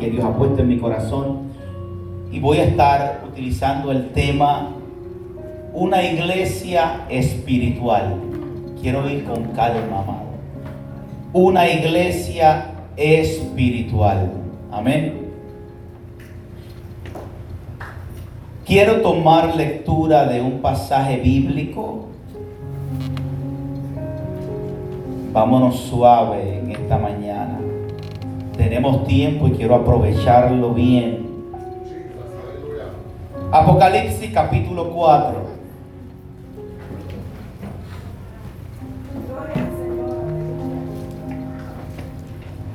que Dios ha puesto en mi corazón y voy a estar utilizando el tema una iglesia espiritual. Quiero ir con calma, amado. Una iglesia espiritual. Amén. Quiero tomar lectura de un pasaje bíblico. Vámonos suave en esta mañana. Tenemos tiempo y quiero aprovecharlo bien. Apocalipsis capítulo 4.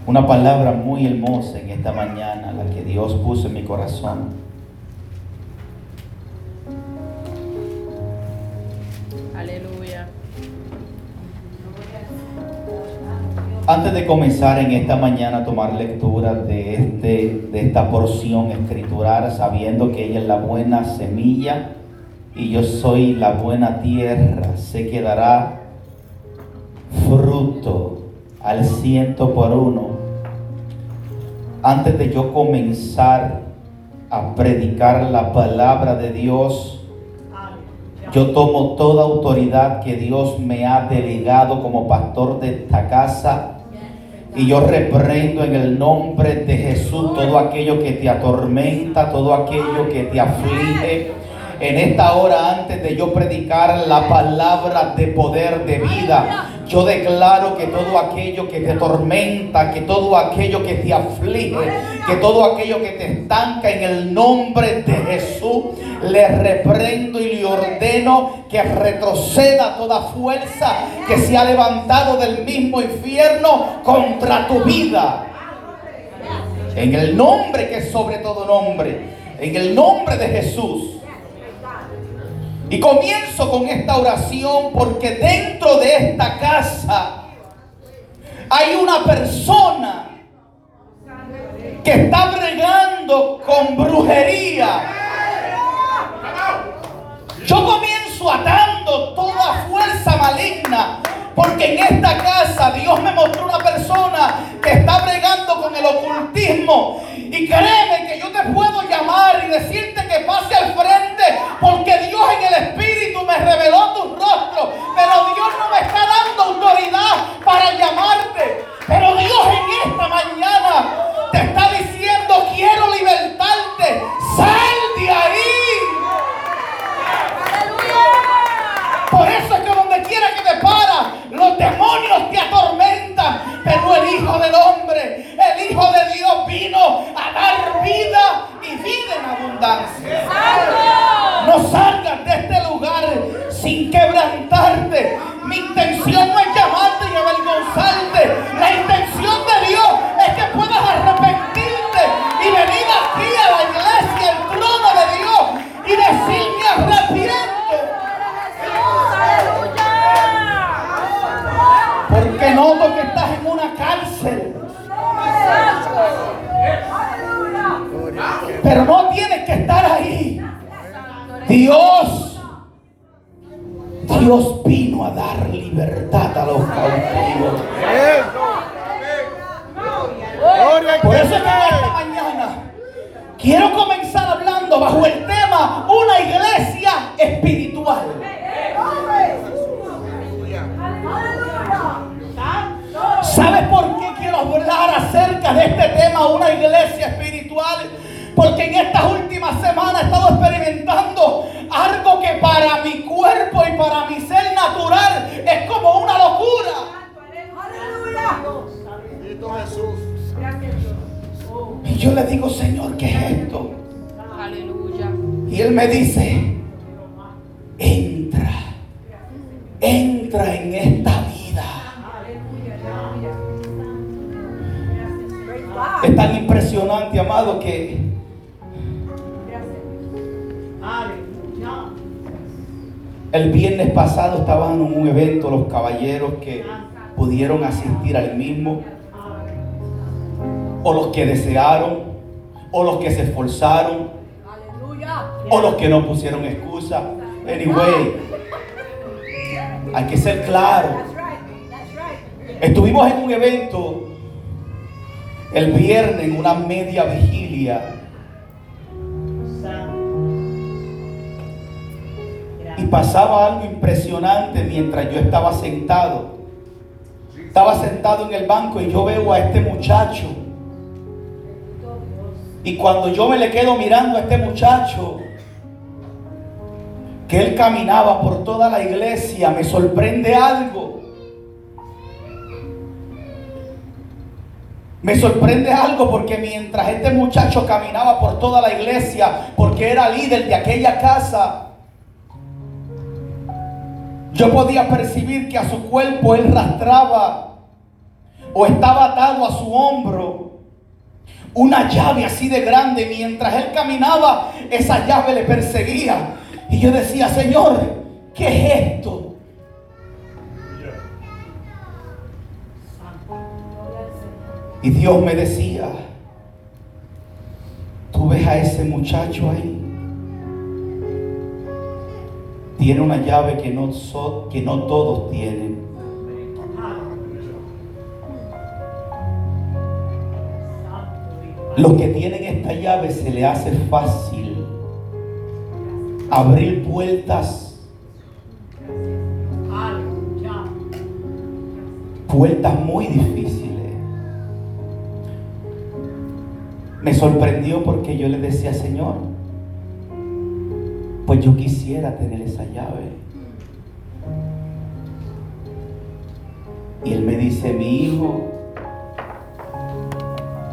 Una palabra muy hermosa en esta mañana, la que Dios puso en mi corazón. Antes de comenzar en esta mañana a tomar lectura de, este, de esta porción escritural, sabiendo que ella es la buena semilla y yo soy la buena tierra, sé que dará fruto al ciento por uno. Antes de yo comenzar a predicar la palabra de Dios, yo tomo toda autoridad que Dios me ha delegado como pastor de esta casa y yo reprendo en el nombre de Jesús todo aquello que te atormenta, todo aquello que te aflige. En esta hora, antes de yo predicar la palabra de poder de vida, yo declaro que todo aquello que te atormenta, que todo aquello que te aflige, que todo aquello que te estanca en el nombre de Jesús, le reprendo y le ordeno que retroceda toda fuerza que se ha levantado del mismo infierno contra tu vida. En el nombre que es sobre todo nombre, en el nombre de Jesús. Y comienzo con esta oración porque dentro de esta casa hay una persona que está bregando con brujería. Yo comienzo atando toda fuerza maligna. Porque en esta casa Dios me mostró una persona que está bregando con el ocultismo. Y créeme que yo te puedo llamar y decirte que pase al frente. Porque Dios en el Espíritu reveló tu rostro. Pero asistir al mismo, o los que desearon, o los que se esforzaron, o los que no pusieron excusa. Anyway, hay que ser claro. Estuvimos en un evento el viernes en una media vigilia. Y pasaba algo impresionante mientras yo estaba sentado. Estaba sentado en el banco y yo veo a este muchacho. Y cuando yo me le quedo mirando a este muchacho, que él caminaba por toda la iglesia, me sorprende algo. Me sorprende algo porque mientras este muchacho caminaba por toda la iglesia, porque era líder de aquella casa, yo podía percibir que a su cuerpo él rastraba o estaba atado a su hombro una llave así de grande. Mientras él caminaba, esa llave le perseguía. Y yo decía, Señor, ¿qué es esto? Y Dios me decía, tú ves a ese muchacho ahí. Tiene una llave que no, que no todos tienen. Los que tienen esta llave se le hace fácil abrir puertas. Puertas muy difíciles. Me sorprendió porque yo le decía, Señor, pues yo quisiera tener esa llave. Y él me dice, mi hijo,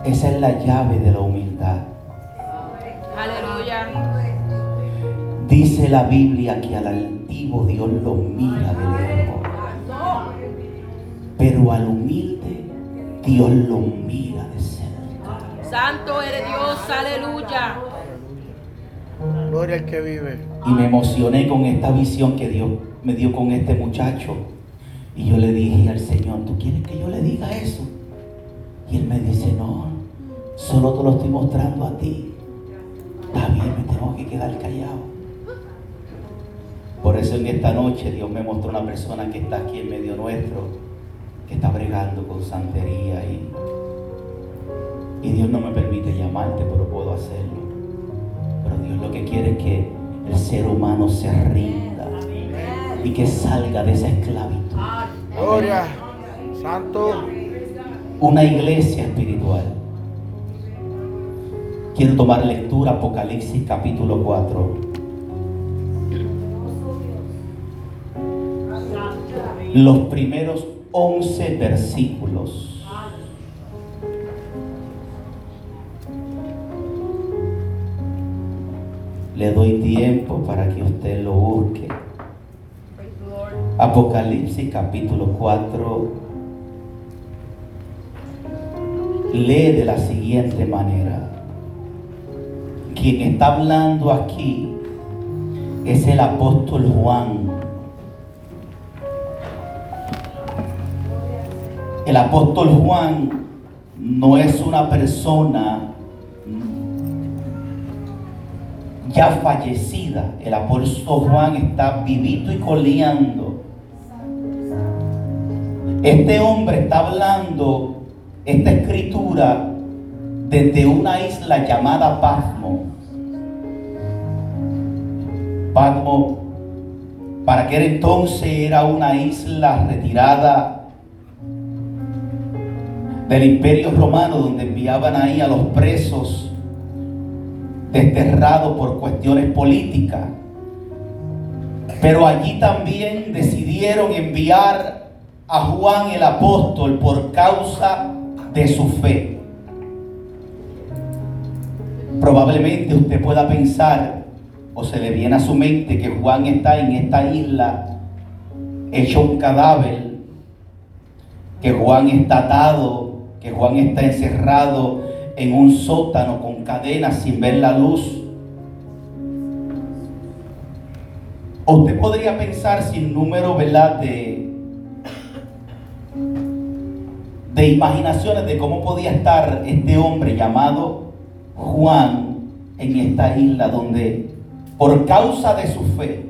esa es la llave de la humildad. Aleluya. Dice la Biblia que al altivo Dios lo mira de lejos. Pero al humilde Dios lo mira de cerca. Santo eres Dios, aleluya. Gloria al que vive. Y me emocioné con esta visión que Dios me dio con este muchacho. Y yo le dije al Señor, ¿tú quieres que yo le diga eso? Y él me dice, no, solo te lo estoy mostrando a ti. Está bien, me tengo que quedar callado. Por eso en esta noche Dios me mostró una persona que está aquí en medio nuestro, que está bregando con santería y y Dios no me permite llamarte, pero puedo hacerlo. Dios lo que quiere es que el ser humano se rinda y que salga de esa esclavitud. Gloria, Santo. Una iglesia espiritual. Quiero tomar lectura Apocalipsis capítulo 4. Los primeros 11 versículos. Le doy tiempo para que usted lo busque. Apocalipsis capítulo 4 lee de la siguiente manera. Quien está hablando aquí es el apóstol Juan. El apóstol Juan no es una persona ya fallecida. El apóstol Juan está vivito y coleando. Este hombre está hablando esta escritura desde una isla llamada Pasmo. Pasmo, para aquel entonces era una isla retirada del imperio romano donde enviaban ahí a los presos desterrado por cuestiones políticas. Pero allí también decidieron enviar a Juan el apóstol por causa de su fe. Probablemente usted pueda pensar o se le viene a su mente que Juan está en esta isla hecho un cadáver, que Juan está atado, que Juan está encerrado en un sótano cadenas sin ver la luz. usted podría pensar sin número, ¿verdad? De, de imaginaciones de cómo podía estar este hombre llamado Juan en esta isla donde por causa de su fe,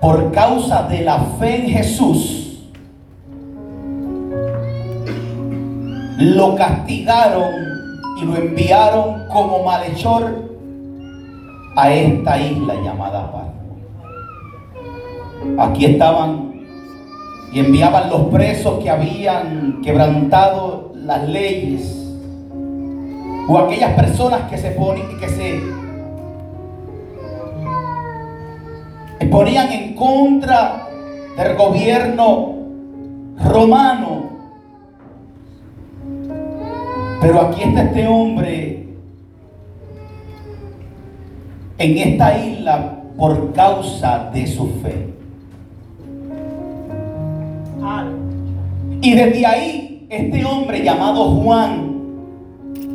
por causa de la fe en Jesús, lo castigaron y lo enviaron como malhechor a esta isla llamada Patmos. Aquí estaban y enviaban los presos que habían quebrantado las leyes o aquellas personas que se ponen que se ponían en contra del gobierno romano. Pero aquí está este hombre en esta isla por causa de su fe. Y desde ahí, este hombre llamado Juan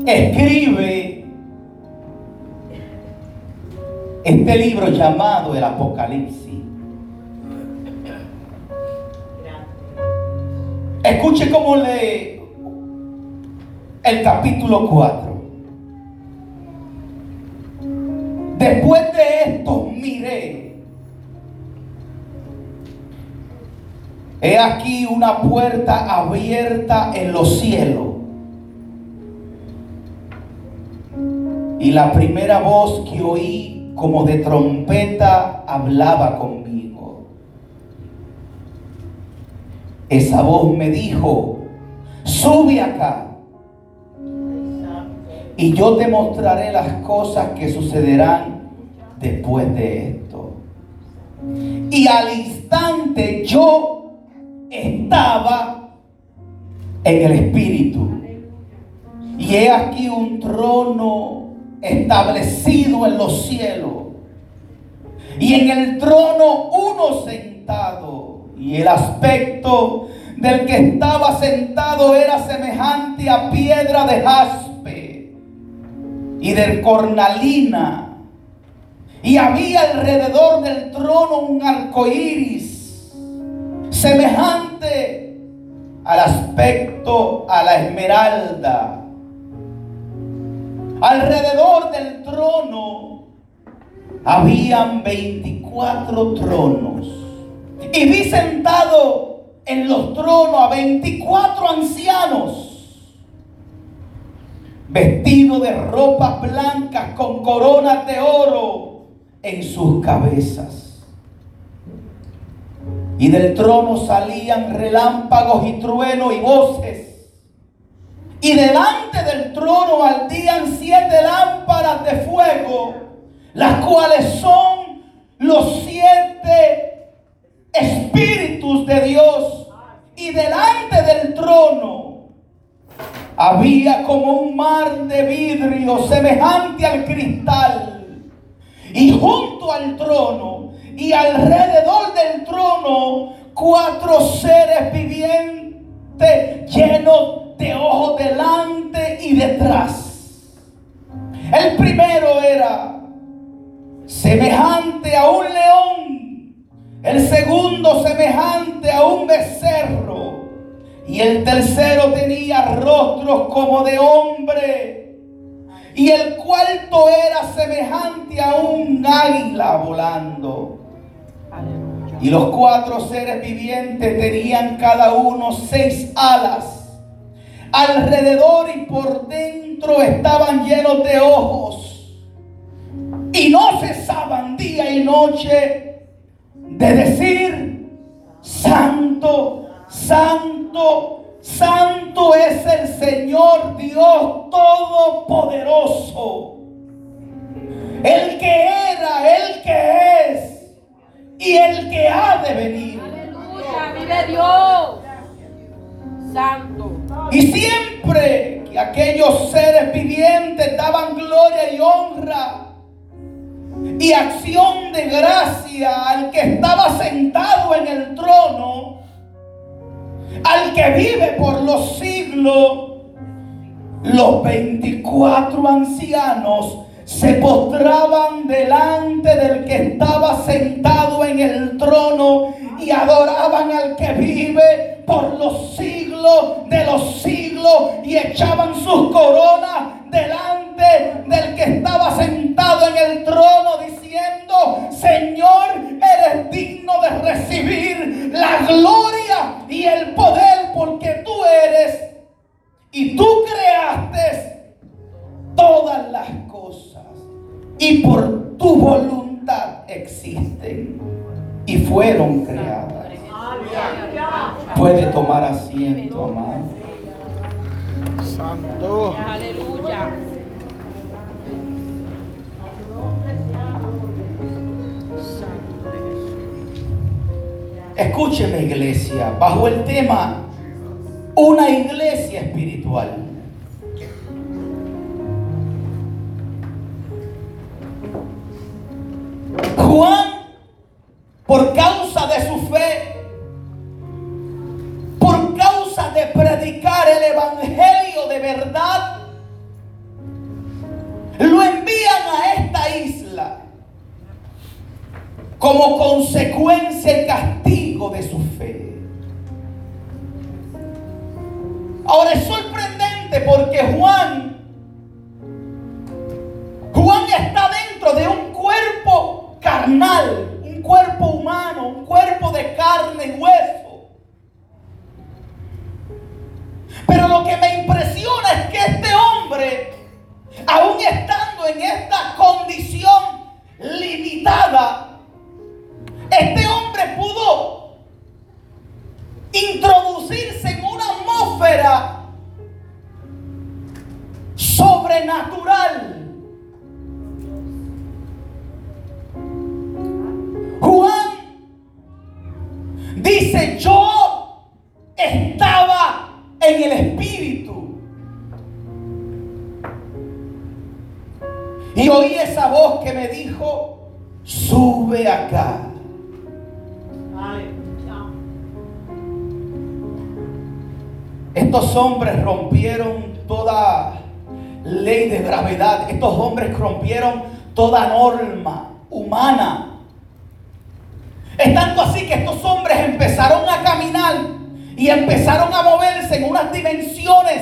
escribe este libro llamado el Apocalipsis. Escuche cómo lee el capítulo 4. Después de esto miré. He aquí una puerta abierta en los cielos. Y la primera voz que oí como de trompeta hablaba conmigo. Esa voz me dijo, sube acá y yo te mostraré las cosas que sucederán después de esto. Y al instante yo estaba en el Espíritu. Y he aquí un trono establecido en los cielos. Y en el trono uno sentado. Y el aspecto del que estaba sentado era semejante a piedra de jaspe y del cornalina. Y había alrededor del trono un arco iris semejante al aspecto a la esmeralda. Alrededor del trono habían 24 tronos. Y vi sentado en los tronos a 24 ancianos vestido de ropas blancas con coronas de oro en sus cabezas. Y del trono salían relámpagos y truenos y voces. Y delante del trono ardían siete lámparas de fuego, las cuales son los siete espíritus de Dios. Y delante del trono había como un mar de vidrio semejante al cristal. Y junto al trono y alrededor del trono cuatro seres vivientes llenos de ojos delante y detrás. El primero era semejante a un león. El segundo semejante a un becerro y el tercero tenía rostros como de hombre. Y el cuarto era semejante a un águila volando. Y los cuatro seres vivientes tenían cada uno seis alas. Alrededor y por dentro estaban llenos de ojos. Y no cesaban día y noche de decir, Santo, Santo santo, es el Señor Dios Todopoderoso. El que era, el que es y el que ha de venir. Aleluya, vive Dios. Santo. Y siempre que aquellos seres vivientes daban gloria y honra y acción de gracia al que estaba sentado en el trono, al que vive por los siglos, los 24 ancianos se postraban delante del que estaba sentado en el trono y adoraban al que vive por los siglos de los siglos y echaban sus coronas delante del que estaba sentado en el trono diciendo, Señor, eres digno de recibir la gloria y el poder porque tú eres y tú creaste todas las cosas y por tu voluntad existen y fueron creadas. Puede tomar asiento, amado. Santo. Aleluya. Escúcheme iglesia, bajo el tema una iglesia espiritual. Juan, por causa de su fe, por causa de predicar el evangelio de verdad, lo envían a esta isla como consecuencia y castigo de su fe. Ahora es sorprendente porque Juan, Juan está dentro de un cuerpo carnal, un cuerpo humano, un cuerpo de carne y hueso. Pero lo que me impresiona es que este hombre, aún estando en esta condición limitada, este hombre pudo introducirse en una atmósfera sobrenatural. Juan dice, yo estaba en el Espíritu. Y oí esa voz que me dijo, sube acá. Estos hombres rompieron toda ley de gravedad. Estos hombres rompieron toda norma humana. Es tanto así que estos hombres empezaron a caminar y empezaron a moverse en unas dimensiones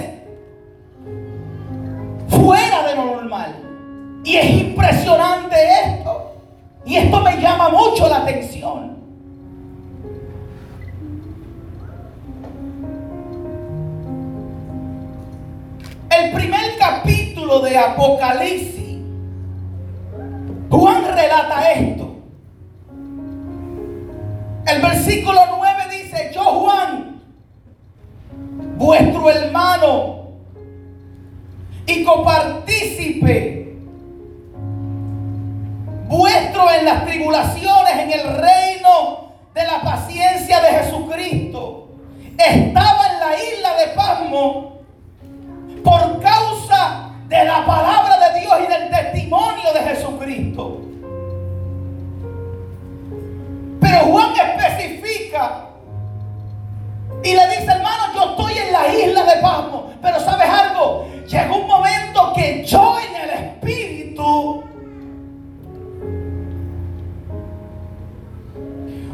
fuera de lo normal. Y es impresionante esto. Y esto me llama mucho la atención. El primer capítulo de Apocalipsis, Juan relata esto. El versículo 9 dice, yo Juan, vuestro hermano y copartícipe vuestro en las tribulaciones, en el reino de la paciencia de Jesucristo, estaba en la isla de Pasmo por causa de la palabra de Dios y del testimonio de Jesucristo. Juan especifica y le dice, hermano, yo estoy en la isla de Pasmo, pero sabes algo, llegó un momento que yo en el Espíritu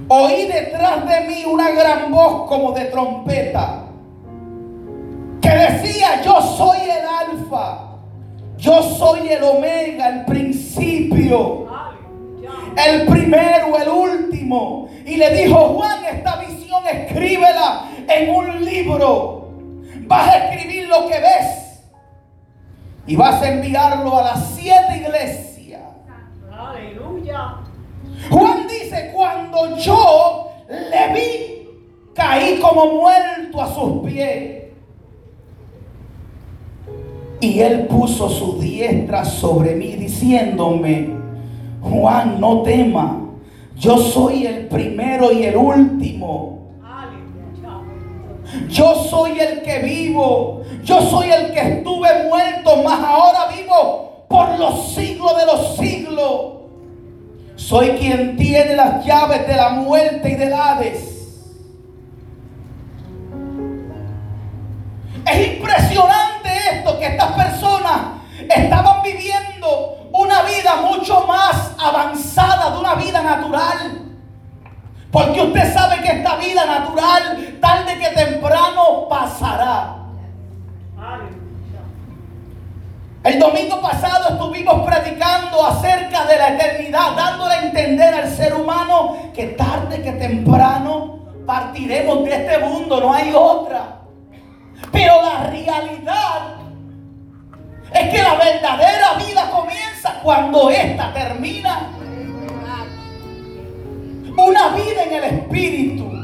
oí detrás de mí una gran voz como de trompeta que decía, yo soy el alfa, yo soy el omega, el principio, el primero, el último. Y le dijo, Juan, esta visión escríbela en un libro. Vas a escribir lo que ves y vas a enviarlo a las siete iglesias. Aleluya. Juan dice, cuando yo le vi, caí como muerto a sus pies. Y él puso su diestra sobre mí diciéndome, Juan, no tema, yo soy el primero y el último. Yo soy el que vivo, yo soy el que estuve muerto, mas ahora vivo por los siglos de los siglos. Soy quien tiene las llaves de la muerte y del Hades. Es impresionante esto que estas personas estaban viviendo una vida mucho más avanzada de una vida natural. Porque usted sabe que esta vida natural, tarde que temprano, pasará. El domingo pasado estuvimos predicando acerca de la eternidad, dándole a entender al ser humano que tarde que temprano partiremos de este mundo, no hay otra. Pero la realidad es que la verdadera vida comienza cuando esta termina. Una vida en el Espíritu.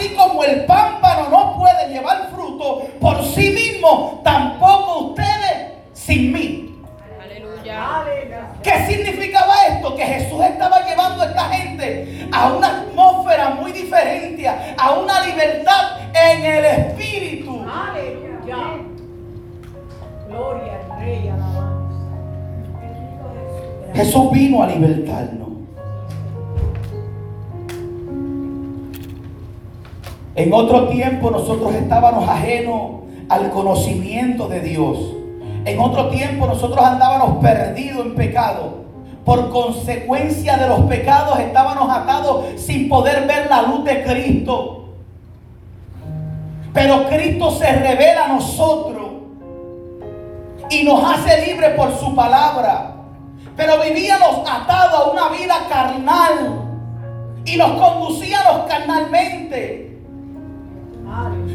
Así como el pámpano En otro tiempo nosotros estábamos ajenos al conocimiento de Dios. En otro tiempo nosotros andábamos perdidos en pecado. Por consecuencia de los pecados estábamos atados sin poder ver la luz de Cristo. Pero Cristo se revela a nosotros y nos hace libres por su palabra. Pero vivíamos atados a una vida carnal y nos conducíamos carnalmente.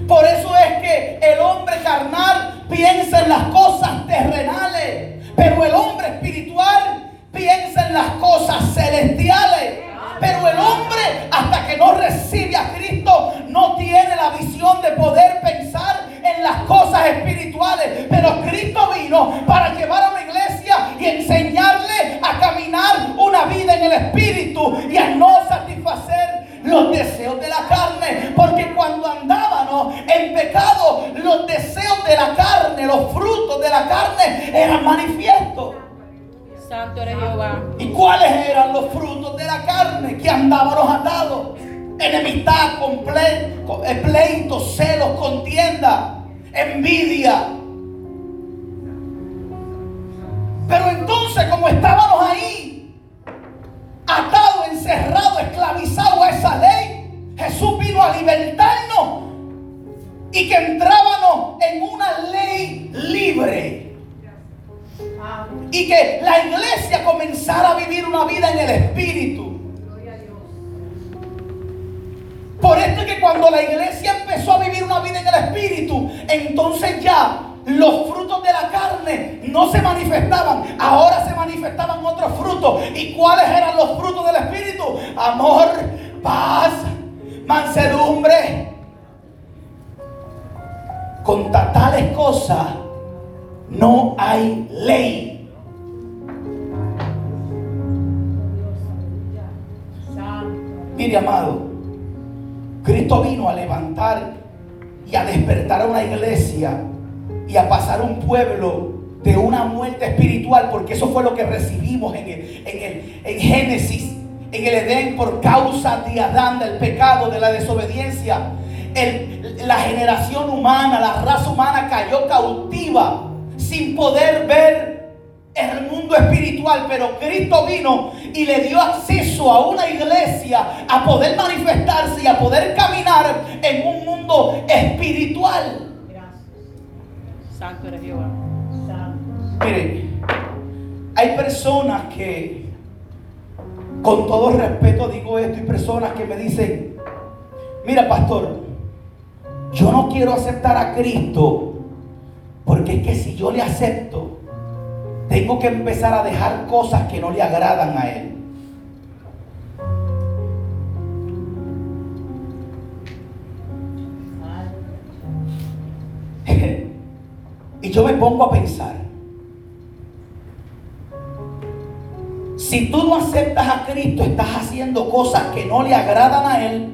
Por eso es que el hombre carnal piensa en las cosas terrenales, pero el hombre espiritual piensa en las cosas celestiales. Pero el hombre, hasta que no recibe a Cristo, no tiene la visión de poder pensar en las cosas espirituales. Pero Cristo vino para llevar a una iglesia y enseñarle a caminar una vida en el espíritu y a no satisfacer los deseos de la carne. Porque cuando andábamos en pecado, los deseos de la carne, los frutos de la carne eran manifiestos. Santo eres Jehová. ¿Y cuáles eran los frutos de la carne que andábamos atados? Enemistad, eh, pleitos, celos, contienda, envidia. Pero entonces, como estábamos ahí, atados, encerrados, esclavizados a esa ley, Jesús vino a libertarnos y que entrábamos en una ley libre y que la iglesia comenzara a vivir una vida en el Espíritu. Por esto es que cuando la iglesia empezó a vivir una vida en el Espíritu, entonces ya los frutos de la carne no se manifestaban, ahora se manifestaban otros frutos. ¿Y cuáles eran los frutos del Espíritu? Amor, paz, mansedumbre. Contra tales cosas no hay ley. Mire, amado, Cristo vino a levantar y a despertar a una iglesia y a pasar un pueblo de una muerte espiritual, porque eso fue lo que recibimos en, el- en, el- en Génesis, en el Edén, por causa de Adán, del pecado, de la desobediencia. El- la generación humana, la raza humana cayó cautiva sin poder ver el mundo espiritual, pero Cristo vino y le dio acceso a una iglesia a poder manifestarse y a poder caminar en un mundo espiritual. Santo eres Jehová. Santo. Mire, hay personas que, con todo respeto digo esto, hay personas que me dicen, mira pastor, yo no quiero aceptar a Cristo, porque es que si yo le acepto, tengo que empezar a dejar cosas que no le agradan a Él. yo me pongo a pensar, si tú no aceptas a Cristo, estás haciendo cosas que no le agradan a Él,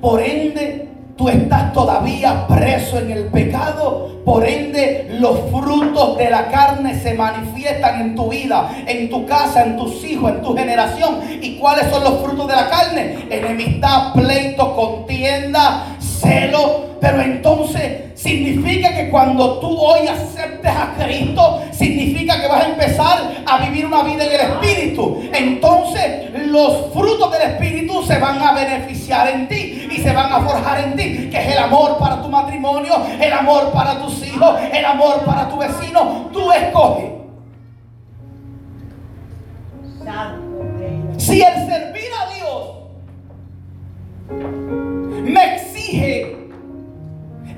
por ende tú estás todavía preso en el pecado, por ende los frutos de la carne se manifiestan en tu vida, en tu casa, en tus hijos, en tu generación. ¿Y cuáles son los frutos de la carne? Enemistad, pleito, contienda, celo. Pero entonces significa que cuando tú hoy aceptes a Cristo, significa que vas a empezar a vivir una vida en el Espíritu. Entonces los frutos del Espíritu se van a beneficiar en ti y se van a forjar en ti, que es el amor para tu matrimonio, el amor para tus hijos, el amor para tu vecino. Tú escoges. Si el servir a Dios me exige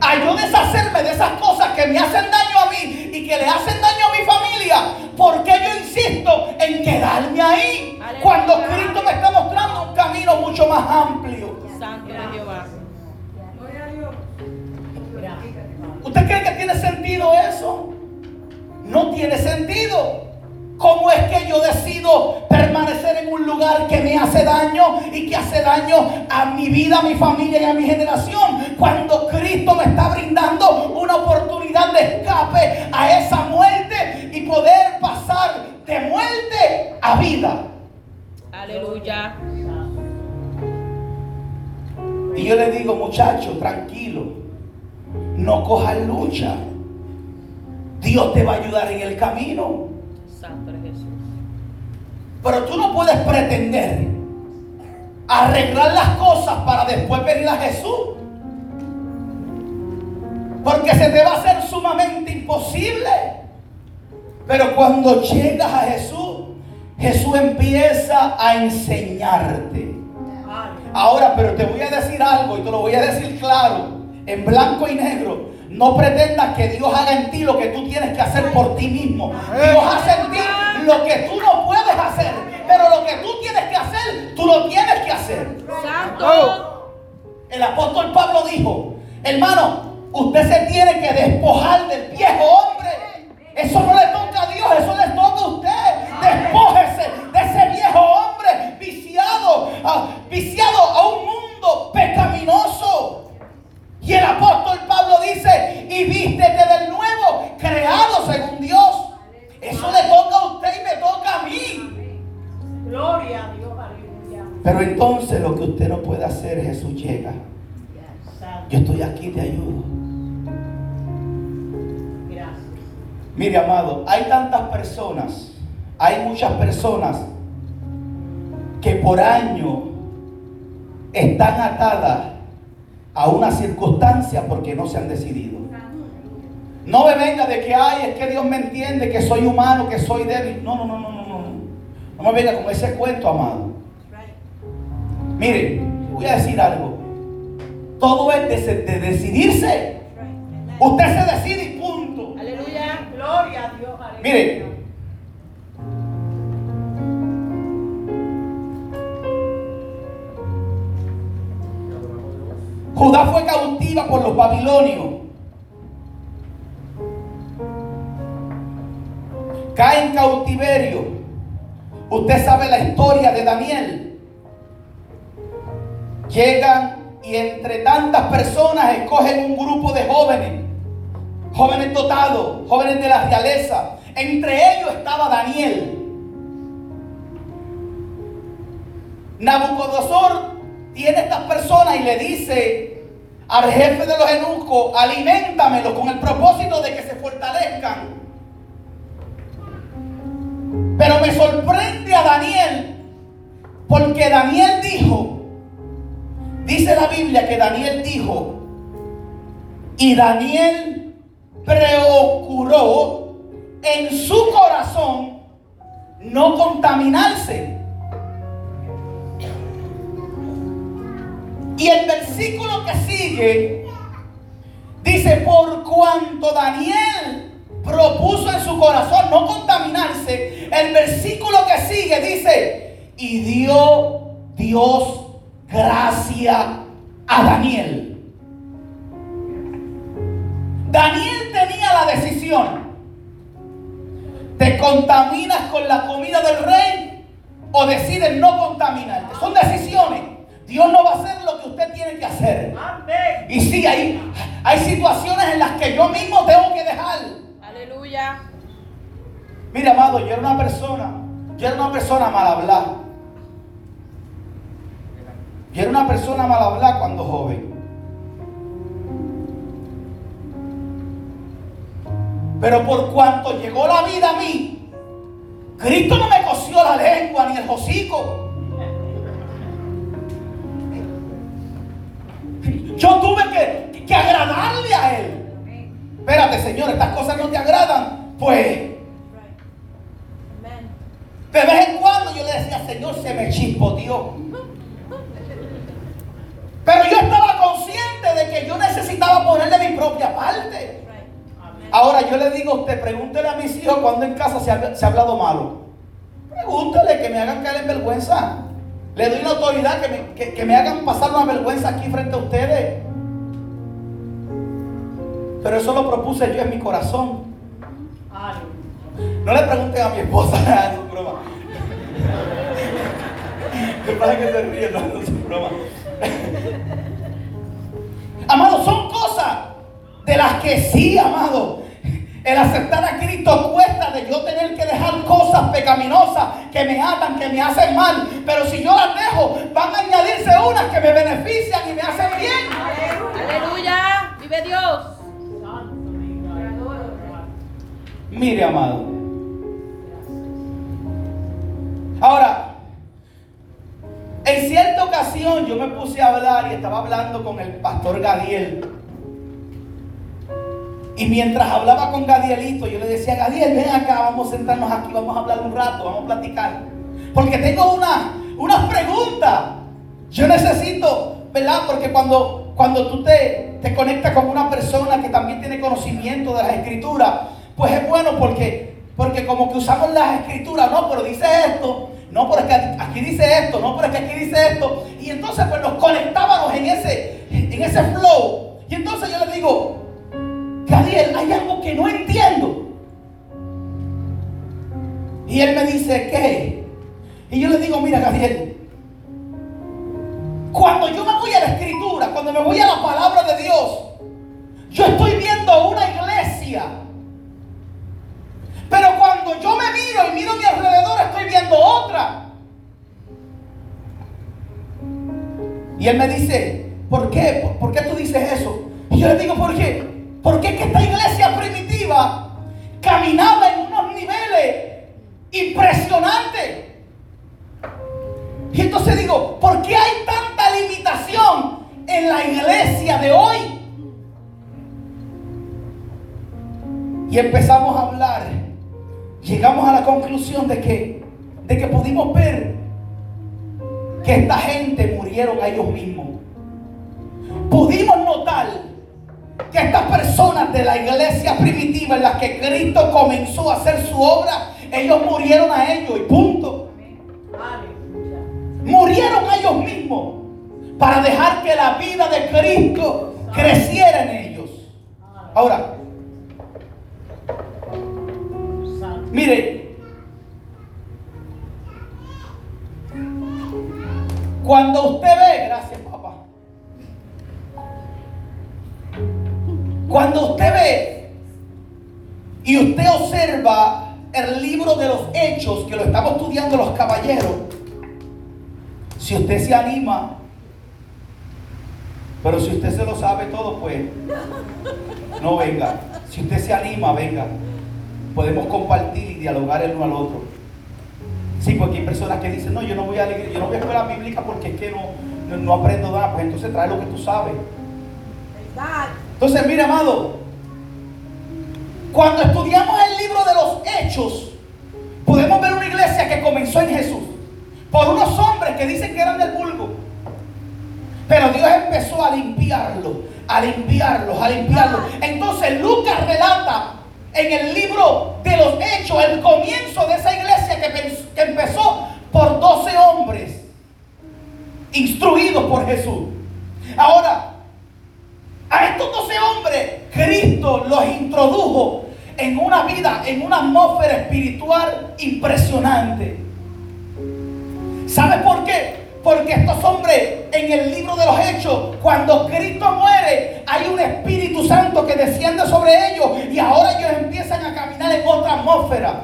a yo deshacerme de esas cosas que me hacen daño a mí y que le hacen daño a mi familia, ¿por qué yo insisto en quedarme ahí? Aleluya. Cuando Cristo me está mostrando un camino mucho más amplio. Santo Jehová. ¿Usted cree que tiene sentido eso? No tiene sentido. ¿Cómo es que yo decido permanecer en un lugar que me hace daño y que hace daño a mi vida, a mi familia y a mi generación? Cuando Cristo me está brindando una oportunidad de escape a esa muerte y poder pasar de muerte a vida. Aleluya. Y yo le digo, muchacho, tranquilo, no cojas lucha. Dios te va a ayudar en el camino. Pero tú no puedes pretender arreglar las cosas para después venir a Jesús. Porque se te va a hacer sumamente imposible. Pero cuando llegas a Jesús, Jesús empieza a enseñarte. Ahora, pero te voy a decir algo y te lo voy a decir claro, en blanco y negro. No pretendas que Dios haga en ti lo que tú tienes que hacer por ti mismo. Dios hace en ti lo que tú no puedes hacer. Pero lo que tú tienes que hacer, tú lo tienes que hacer. Santo. El apóstol Pablo dijo, hermano, usted se tiene que despojar del viejo hombre. Eso no le toca a Dios, eso le toca a usted. Despójese de ese viejo hombre viciado, ah, viciado a un mundo pecaminoso. Y el apóstol Pablo dice, y vístete del nuevo, creado según Dios. Eso le toca a usted y me toca a mí. Gloria a Dios. Aleluya. Pero entonces lo que usted no puede hacer, Jesús llega. Yo estoy aquí, te ayudo. Gracias. Mire, amado, hay tantas personas, hay muchas personas que por año están atadas a una circunstancia porque no se han decidido. No me venga de que, ay, es que Dios me entiende, que soy humano, que soy débil. No, no, no, no, no, no. No me venga con ese cuento, amado. Mire, voy a decir algo. Todo es de, de decidirse. Usted se decide y punto. Aleluya. Gloria a Dios. aleluya. Mire. Judá fue cautiva por los babilonios. Cae en cautiverio. Usted sabe la historia de Daniel. Llegan y entre tantas personas escogen un grupo de jóvenes. Jóvenes dotados, jóvenes de la realeza. Entre ellos estaba Daniel. Nabucodonosor tiene estas personas y le dice al jefe de los eunucos, aliméntamelo con el propósito de que se fortalezcan. Pero me sorprende a Daniel, porque Daniel dijo, dice la Biblia que Daniel dijo, y Daniel procuró en su corazón no contaminarse. Y el versículo que sigue dice, por cuanto Daniel propuso en su corazón no contaminarse, el versículo que sigue dice, y dio Dios gracia a Daniel. Daniel tenía la decisión, ¿te contaminas con la comida del rey o decides no contaminarte? Son decisiones. Dios no va a hacer lo que usted tiene que hacer. Y sí, hay, hay situaciones en las que yo mismo tengo que dejar. Aleluya. Mira, amado, yo era una persona, yo era una persona mal hablada. Yo era una persona mal hablada cuando joven. Pero por cuanto llegó la vida a mí, Cristo no me cosió la lengua ni el hocico. Yo tuve que, que agradarle a Él. Espérate, Señor, estas cosas no te agradan. Pues de vez en cuando yo le decía, Señor, se me chispoteó. Pero yo estaba consciente de que yo necesitaba ponerle mi propia parte. Ahora yo le digo a usted, pregúntele a mis hijos cuando en casa se ha, se ha hablado malo. Pregúntele que me hagan caer en vergüenza. Le doy la autoridad que que me hagan pasar una vergüenza aquí frente a ustedes. Pero eso lo propuse yo en mi corazón. No le pregunten a mi esposa, no es broma. Me pasa que se ríe, no, no es broma. Amado, son cosas de las que sí, amado. El aceptar a Cristo cuesta de yo tener que dejar cosas pecaminosas que me atan, que me hacen mal. Pero si yo las dejo, van a añadirse unas que me benefician y me hacen bien. Aleluya. Vive Dios. Mire, amado. Ahora, en cierta ocasión yo me puse a hablar y estaba hablando con el pastor Gadiel. Y mientras hablaba con Gadielito, yo le decía, Gadiel, ven acá, vamos a sentarnos aquí, vamos a hablar un rato, vamos a platicar. Porque tengo una, unas preguntas. Yo necesito, ¿verdad? Porque cuando, cuando tú te, te conectas con una persona que también tiene conocimiento de las escrituras, pues es bueno porque, porque como que usamos las escrituras, no, pero dice esto, no, pero es que aquí dice esto, no, pero es que aquí dice esto. Y entonces pues nos conectábamos en ese, en ese flow. Y entonces yo le digo, Gadiel, hay algo que no entiendo. Y él me dice, ¿qué? Y yo le digo, mira, Gadiel, cuando yo me voy a la escritura, cuando me voy a la palabra de Dios, yo estoy viendo una iglesia. Pero cuando yo me miro y miro a mi alrededor, estoy viendo otra. Y él me dice, ¿por qué? ¿Por, qué tú dices eso? Y yo le digo, ¿por qué? Porque es que esta iglesia primitiva caminaba en unos niveles impresionantes. Y entonces digo, ¿por qué hay tanta limitación en la iglesia de hoy? Y empezamos a hablar. Llegamos a la conclusión de que, de que pudimos ver que esta gente murieron a ellos mismos. Pudimos notar que estas personas de la iglesia primitiva en la que Cristo comenzó a hacer su obra, ellos murieron a ellos y punto. Murieron a ellos mismos para dejar que la vida de Cristo creciera en ellos. Ahora, mire, cuando usted ve, gracias papá, cuando usted ve y usted observa el libro de los hechos que lo estamos estudiando los caballeros, si usted se anima, pero si usted se lo sabe todo, pues no venga. Si usted se anima, venga. Podemos compartir y dialogar el uno al otro. Sí, porque hay personas que dicen, no, yo no voy a la iglesia, yo no voy a escuela bíblica porque es que no, no, no aprendo nada. Pues entonces trae lo que tú sabes. Entonces, mire, amado, cuando estudiamos el libro de los hechos, podemos ver una iglesia que comenzó en Jesús por unos hombres que dicen que eran del vulgo. Pero Dios empezó a limpiarlo, a limpiarlos, a limpiarlos. Entonces Lucas relata en el libro de los hechos el comienzo de esa iglesia que, empezó por 12 hombres instruidos por Jesús. Ahora, a estos 12 hombres, Cristo los introdujo en una vida, en una atmósfera espiritual impresionante. ¿Sabe por qué? Porque estos hombres en el libro de los hechos, cuando Cristo muere, hay un Espíritu Santo que desciende sobre ellos y ahora ellos empiezan a caminar en otra atmósfera.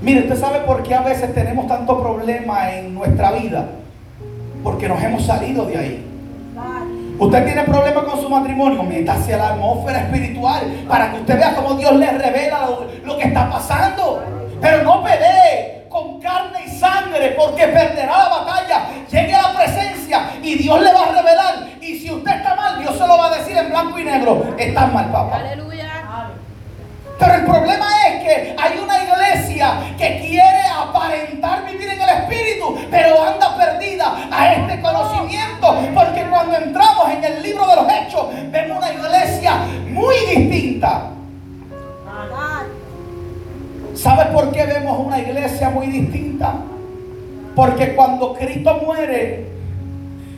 Mire, usted sabe por qué a veces tenemos tanto problema en nuestra vida. Porque nos hemos salido de ahí. Usted tiene problemas con su matrimonio, métase a la atmósfera espiritual para que usted vea cómo Dios le revela lo que está pasando. Pero no pelee con carne y sangre porque perderá la batalla. Llegue a la presencia y Dios le va a revelar. Y si usted está mal, Dios se lo va a decir en blanco y negro. Estás mal, papá. Aleluya. Aleluya. Pero el problema es que hay una iglesia que quiere aparentar vivir en el Espíritu, pero anda perdida a este conocimiento. Porque cuando entramos en el libro de los Hechos, vemos una iglesia muy distinta. ¿Sabes por qué vemos una iglesia muy distinta? Porque cuando Cristo muere,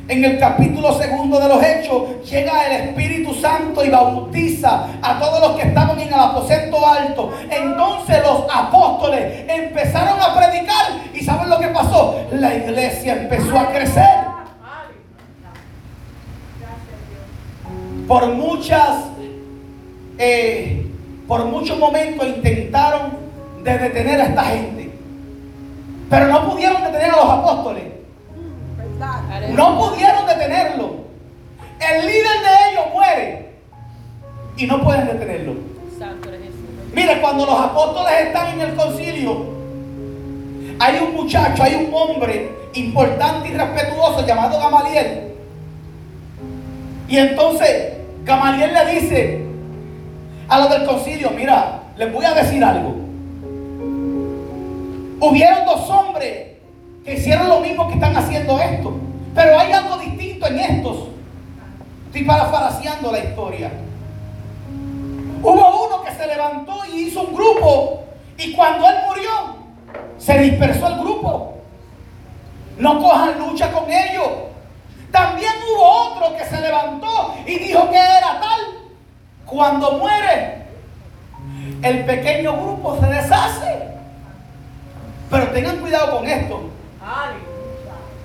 en el capítulo segundo de los Hechos, llega el Espíritu Santo y bautiza a todos los que estaban en el aposento alto. Entonces los apóstoles empezaron a predicar y ¿saben lo que pasó? La iglesia empezó a crecer. Por muchas, eh, por muchos momentos intentaron de detener a esta gente, pero no pudieron detener a los apóstoles. No pudieron detenerlo. El líder de ellos muere y no pueden detenerlo. Mire, cuando los apóstoles están en el concilio, hay un muchacho, hay un hombre importante y respetuoso llamado Gamaliel. Y entonces Gamaliel le dice a los del concilio, mira, les voy a decir algo. Hubieron dos hombres que hicieron lo mismo que están haciendo esto. Pero hay algo distinto en estos. Estoy parafraseando la historia. Hubo uno que se levantó y hizo un grupo. Y cuando él murió, se dispersó el grupo. No cojan lucha con ellos. También hubo otro que se levantó y dijo que era tal. Cuando muere, el pequeño grupo se deshace. Pero tengan cuidado con esto.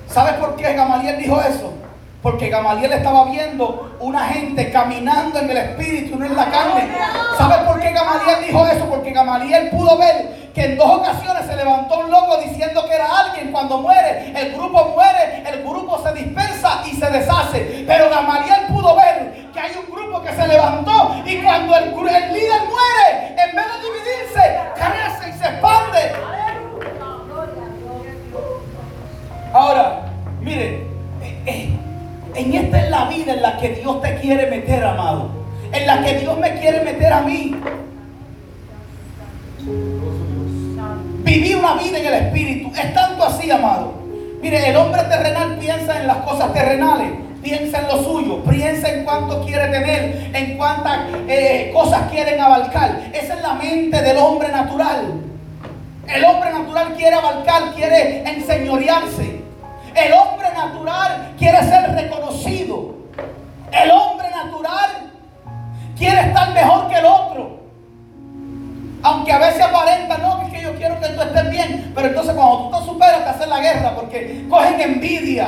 ¿Sabes por qué Gamaliel dijo eso? Porque Gamaliel estaba viendo una gente caminando en el espíritu, no en la carne. ¿Sabes por qué Gamaliel dijo eso? Porque Gamaliel pudo ver que en dos ocasiones se levantó un loco diciendo que era alguien. Cuando muere, el grupo muere, el grupo se dispersa y se deshace. Pero Gamaliel pudo ver que hay un grupo que se levantó y cuando el, el líder muere, en vez de dividirse, crece y se expande. Aleluya. Gloria a Dios. Ahora, mire, eh, eh, en esta es la vida en la que Dios te quiere meter, amado. En la que Dios me quiere meter a mí. Vivir una vida en el Espíritu. Es tanto así, amado. Mire, el hombre terrenal piensa en las cosas terrenales. piensa en lo suyo, piensa en cuánto quiere tener, en cuántas eh, cosas quieren abarcar. Esa es la mente del hombre natural. El hombre natural quiere abarcar, quiere enseñorearse. El hombre natural quiere ser reconocido. El hombre natural quiere estar mejor que el otro. Aunque a veces aparenta, no, es que yo quiero que tú estés bien. Pero entonces cuando tú te superas te hacen la guerra porque cogen envidia.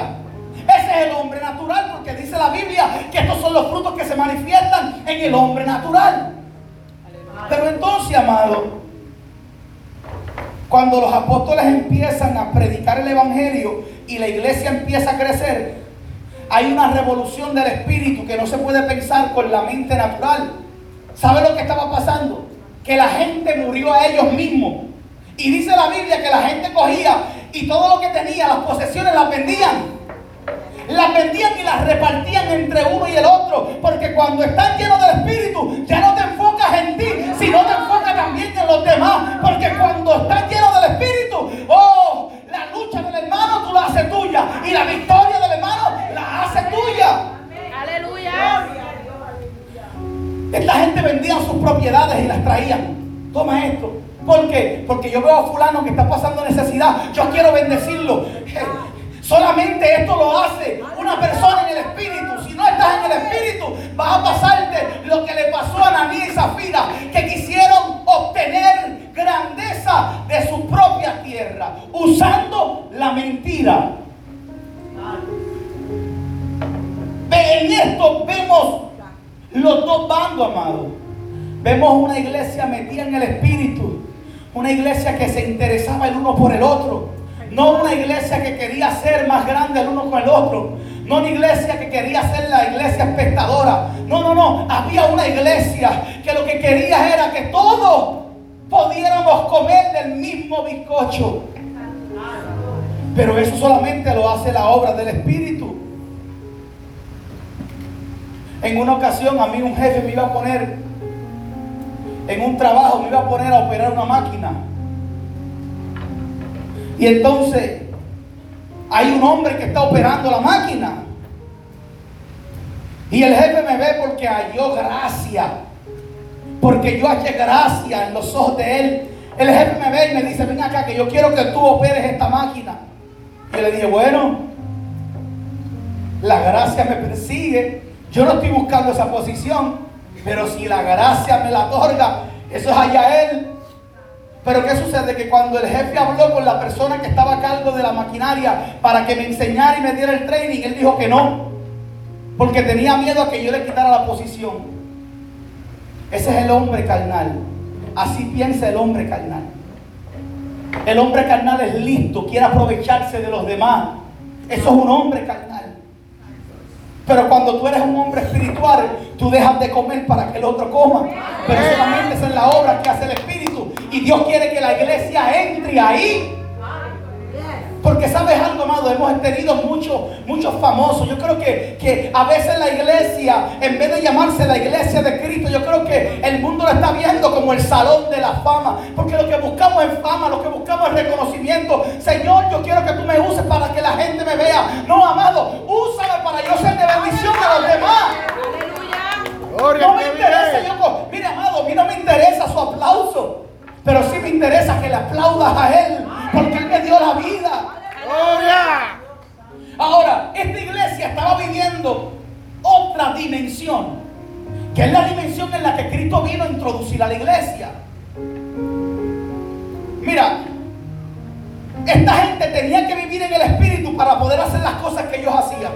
Ese es el hombre natural porque dice la Biblia que estos son los frutos que se manifiestan en el hombre natural. Pero entonces, amado, cuando los apóstoles empiezan a predicar el Evangelio y la iglesia empieza a crecer, hay una revolución del espíritu que no se puede pensar con la mente natural. ¿Sabe lo que estaba pasando? Que la gente murió a ellos mismos. Y dice la Biblia que la gente cogía y todo lo que tenía, las posesiones las vendían. Las vendían y las repartían entre uno y el otro. Porque cuando están llenos del Espíritu, ya no te enfocas en ti, sino te enfocas los demás. Porque cuando estás lleno del Espíritu, oh, la lucha del hermano tú la haces tuya. Y la victoria del hermano la hace tuya. Aleluya. Esta gente vendía sus propiedades y las traían. Toma esto. ¿Por qué? Porque yo veo a fulano que está pasando necesidad. Yo quiero bendecirlo. Solamente esto lo hace una persona en el espíritu. En el espíritu, vas a pasarte lo que le pasó a Ananí y Zafira, que quisieron obtener grandeza de su propia tierra, usando la mentira. En esto vemos los dos bandos, amado. Vemos una iglesia metida en el espíritu, una iglesia que se interesaba el uno por el otro, no una iglesia que quería ser más grande el uno con el otro, no una iglesia que quería ser la iglesia espectadora, no, no, no, había una iglesia que lo que quería era que todos pudiéramos comer del mismo bizcocho. Pero eso solamente lo hace la obra del Espíritu. En una ocasión a mí un jefe me iba a poner en un trabajo, me iba a poner a operar una máquina. Y entonces hay un hombre que está operando la máquina. Y el jefe me ve porque halló gracia. Porque yo hallé gracia en los ojos de él. El jefe me ve y me dice, ven acá que yo quiero que tú operes esta máquina. Y yo le dije, bueno, la gracia me persigue. Yo no estoy buscando esa posición. Pero si la gracia me la otorga, eso es allá él. Pero ¿qué sucede? Que cuando el jefe habló con la persona que estaba a cargo de la maquinaria para que me enseñara y me diera el training, él dijo que no. Porque tenía miedo a que yo le quitara la posición. Ese es el hombre carnal. Así piensa el hombre carnal. El hombre carnal es listo, quiere aprovecharse de los demás. Eso es un hombre carnal. Pero cuando tú eres un hombre espiritual, tú dejas de comer para que el otro coma. Pero solamente esa es la obra que hace el Espíritu. Y Dios quiere que la iglesia entre ahí. Porque sabes algo, amado, hemos tenido muchos, muchos famosos. Yo creo que, que a veces la iglesia, en vez de llamarse la iglesia de Cristo, yo creo que el mundo lo está viendo como el salón de la fama. Porque lo que buscamos es fama, lo que buscamos es reconocimiento. Señor, yo quiero que tú me uses para que la gente me vea. No, amado, úsame para yo ser de bendición a los demás. No me interesa, yo, mire amado, a mí no me interesa su aplauso, pero sí me interesa que le aplaudas a Él, porque Él me dio la vida. Gloria. Ahora, esta iglesia estaba viviendo otra dimensión, que es la dimensión en la que Cristo vino a introducir a la iglesia. Mira, esta gente tenía que vivir en el Espíritu para poder hacer las cosas que ellos hacían.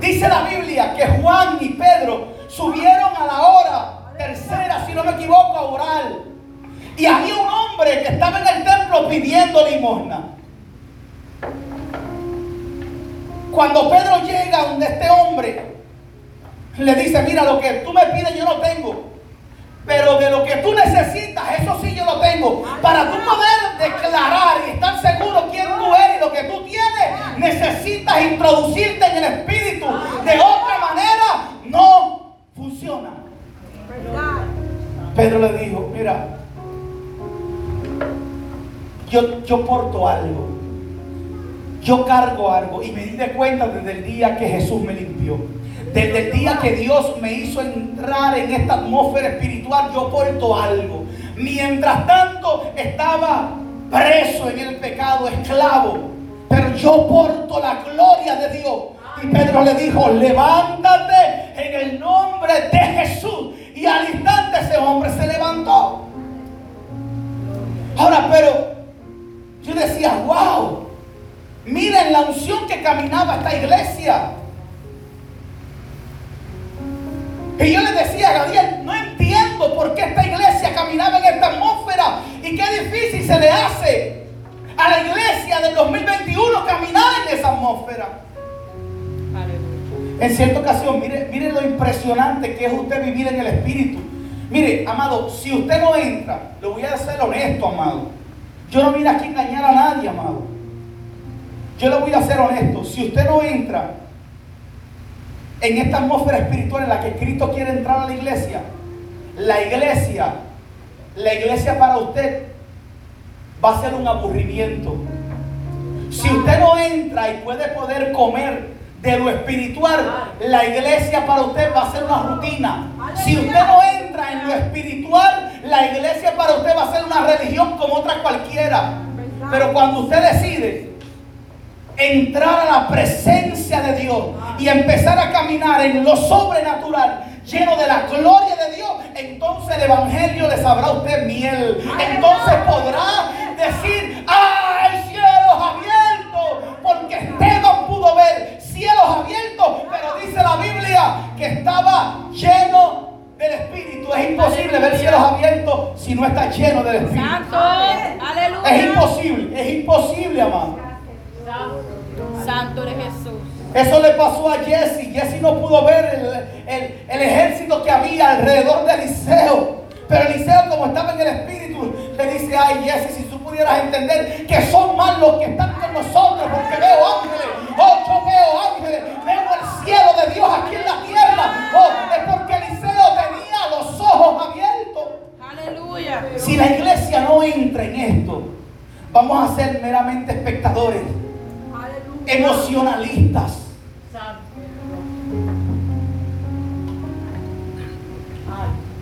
Dice la Biblia que Juan y Pedro subieron a la hora tercera, si no me equivoco, a orar. Y había un hombre que estaba en el templo pidiendo limosna. Cuando Pedro llega donde este hombre, le dice, mira, lo que tú me pides yo no tengo. Pero de lo que tú necesitas, eso sí yo lo tengo. Para tú poder declarar y estar seguro quién tú eres y lo que tú tienes, necesitas introducirte en el Espíritu. De otra manera, no funciona. Pedro le dijo, mira, yo, yo porto algo. yo cargo algo y me di de cuenta desde el día que Jesús me limpió. Desde el día que Dios me hizo entrar en esta atmósfera espiritual, yo porto algo. Mientras tanto estaba preso en el pecado, esclavo. Pero yo porto la gloria de Dios. Y Pedro le dijo, levántate en el nombre de Jesús. Y al instante ese hombre se levantó. Yo decía, wow, miren la unción que caminaba esta iglesia. Y yo le decía a Gabriel, no entiendo por qué esta iglesia caminaba en esta atmósfera y qué difícil se le hace a la iglesia del 2021 caminar en esa atmósfera. En cierta ocasión, mire, mire lo impresionante que es usted vivir en el Espíritu. Mire, amado, si usted no entra, le voy a ser honesto, amado. Yo no vine aquí a engañar a nadie, amado. Yo le voy a ser honesto. Si usted no entra en esta atmósfera espiritual en la que Cristo quiere entrar a la iglesia, la iglesia, la iglesia para usted va a ser un aburrimiento. Si usted no entra y puede poder comer de lo espiritual, la iglesia para usted va a ser una rutina. Si usted no entra en lo espiritual, la iglesia para usted va a ser una religión como otra cualquiera. Pero cuando usted decide entrar a la presencia de Dios y empezar a caminar en lo sobrenatural, lleno de la gloria de Dios, entonces el Evangelio le sabrá a usted miel. Entonces podrá decir, ¡ah, el cielo es abierto! Porque Esteban pudo ver cielos abiertos, pero dice la Biblia que estaba lleno del Espíritu. Es imposible ver cielos abiertos si no está lleno del Espíritu. Santo. Aleluya. Es imposible, es imposible, amado. Santo eres Jesús. Eso le pasó a Jesse. Jesse no pudo ver el, el- el ejército que había alrededor de Eliseo. Pero Eliseo, como estaba en el espíritu, le dice: Ay, Jesse, si tú pudieras entender que son más los que están con nosotros, porque veo ángeles. Oh, yo veo ángeles. Veo el cielo de Dios aquí en la tierra. Oh, es porque los ojos abiertos. Aleluya. Si la iglesia no entra en esto, vamos a ser meramente espectadores, emocionalistas.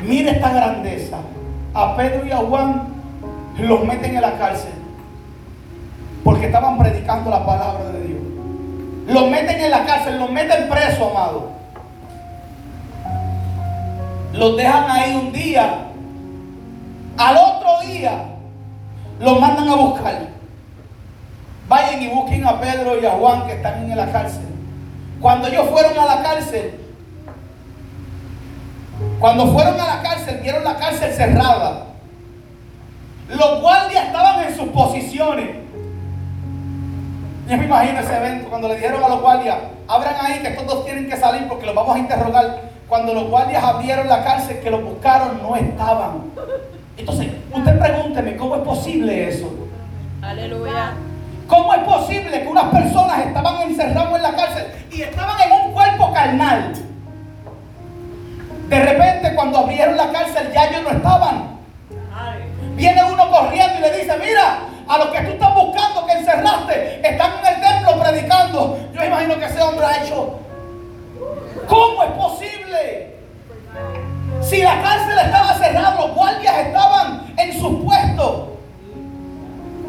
Mira esta grandeza. A Pedro y a Juan los meten en la cárcel porque estaban predicando la palabra de Dios. Los meten en la cárcel, los meten preso, amado. Los dejan ahí un día. Al otro día los mandan a buscar. Vayan y busquen a Pedro y a Juan que están en la cárcel. Cuando ellos fueron a la cárcel, cuando fueron a la cárcel, vieron la cárcel cerrada. Los guardias estaban en sus posiciones. Yo me imagino ese evento cuando le dijeron a los guardias, abran ahí que estos dos tienen que salir porque los vamos a interrogar. Cuando los guardias abrieron la cárcel, que los buscaron, no estaban. Entonces, usted pregúnteme, ¿cómo es posible eso? Aleluya. ¿Cómo es posible que unas personas estaban encerradas en la cárcel y estaban en un cuerpo carnal? De repente, cuando abrieron la cárcel, ya ellos no estaban. Viene uno corriendo y le dice, mira, a los que tú estás buscando, que encerraste, están en el templo predicando. Yo imagino que ese hombre ha hecho, ¿cómo es posible? Si la cárcel estaba cerrada, los guardias estaban en sus puestos.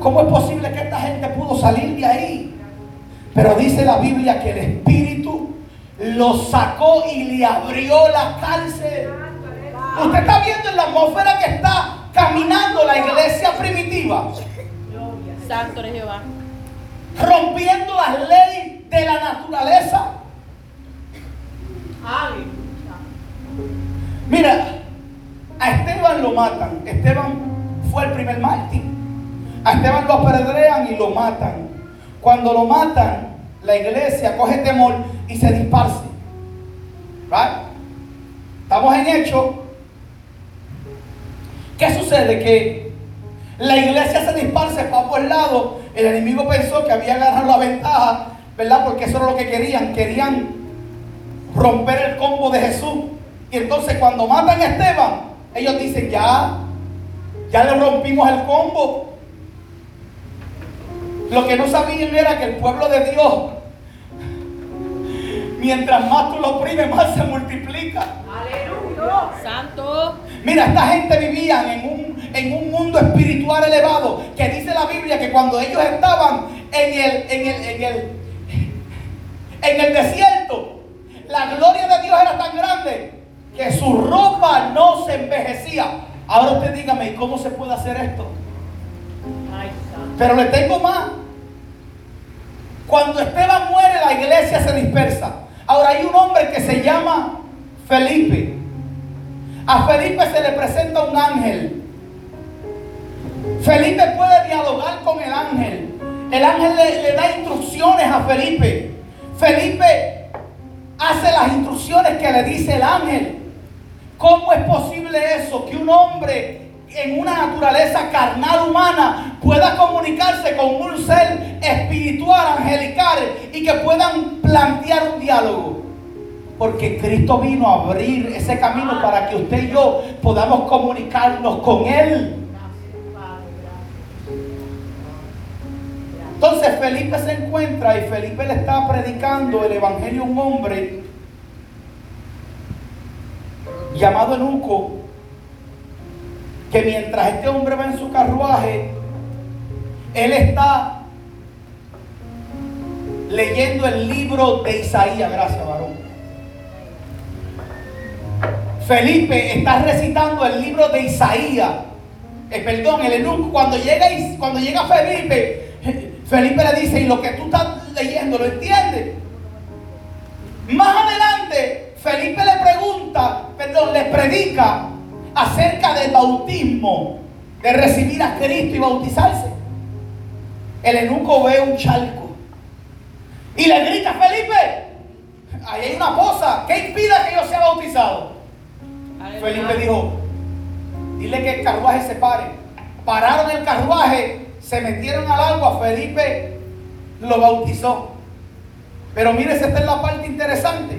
¿Cómo es posible que esta gente pudo salir de ahí? Pero dice la Biblia que el Espíritu los sacó y le abrió la cárcel. Usted está viendo en la atmósfera que está caminando la iglesia primitiva, Santo eres Jehová. rompiendo las leyes de la naturaleza. Mira, a Esteban lo matan. Esteban fue el primer mártir. A Esteban lo apedrean y lo matan. Cuando lo matan, la iglesia coge temor y se disparce. Right? Estamos en hecho. ¿Qué sucede? Que la iglesia se disparce para por lado. El enemigo pensó que había ganado la ventaja, ¿verdad? Porque eso era lo que querían. Querían romper el combo de Jesús. Y entonces cuando matan a Esteban, ellos dicen, ya, ya le rompimos el combo. Lo que no sabían era que el pueblo de Dios, mientras más tú lo oprimes, más se multiplica. Aleluya. Santo. Mira, esta gente vivía en un, en un mundo espiritual elevado que dice la Biblia que cuando ellos estaban en el, en el, en el, en el desierto, la gloria de Dios era tan grande que su ropa no se envejecía. Ahora usted dígame, ¿y cómo se puede hacer esto? Pero le tengo más. Cuando Esteban muere, la iglesia se dispersa. Ahora hay un hombre que se llama Felipe. A Felipe se le presenta un ángel. Felipe puede dialogar con el ángel. El ángel le, le da instrucciones a Felipe. Felipe hace las instrucciones que le dice el ángel. ¿Cómo es posible eso? Que un hombre en una naturaleza carnal humana pueda comunicarse con un ser espiritual, angelical y que puedan plantear un diálogo. Porque Cristo vino a abrir ese camino para que usted y yo podamos comunicarnos con Él. Entonces Felipe se encuentra y Felipe le está predicando el Evangelio a un hombre llamado Enuco, que mientras este hombre va en su carruaje, él está leyendo el libro de Isaías, gracias varón. Felipe está recitando el libro de Isaías. Eh, perdón, el Enuco, cuando llega, cuando llega Felipe, Felipe le dice, y lo que tú estás leyendo, ¿lo entiendes? Más adelante, Felipe le pregunta, perdón, le predica acerca del bautismo, de recibir a Cristo y bautizarse. El eunuco ve un charco y le grita, Felipe, ahí hay una poza, ¿qué impide que yo sea bautizado? Felipe dijo, dile que el carruaje se pare. Pararon el carruaje, se metieron al agua, Felipe lo bautizó. Pero mire, esta es la parte interesante.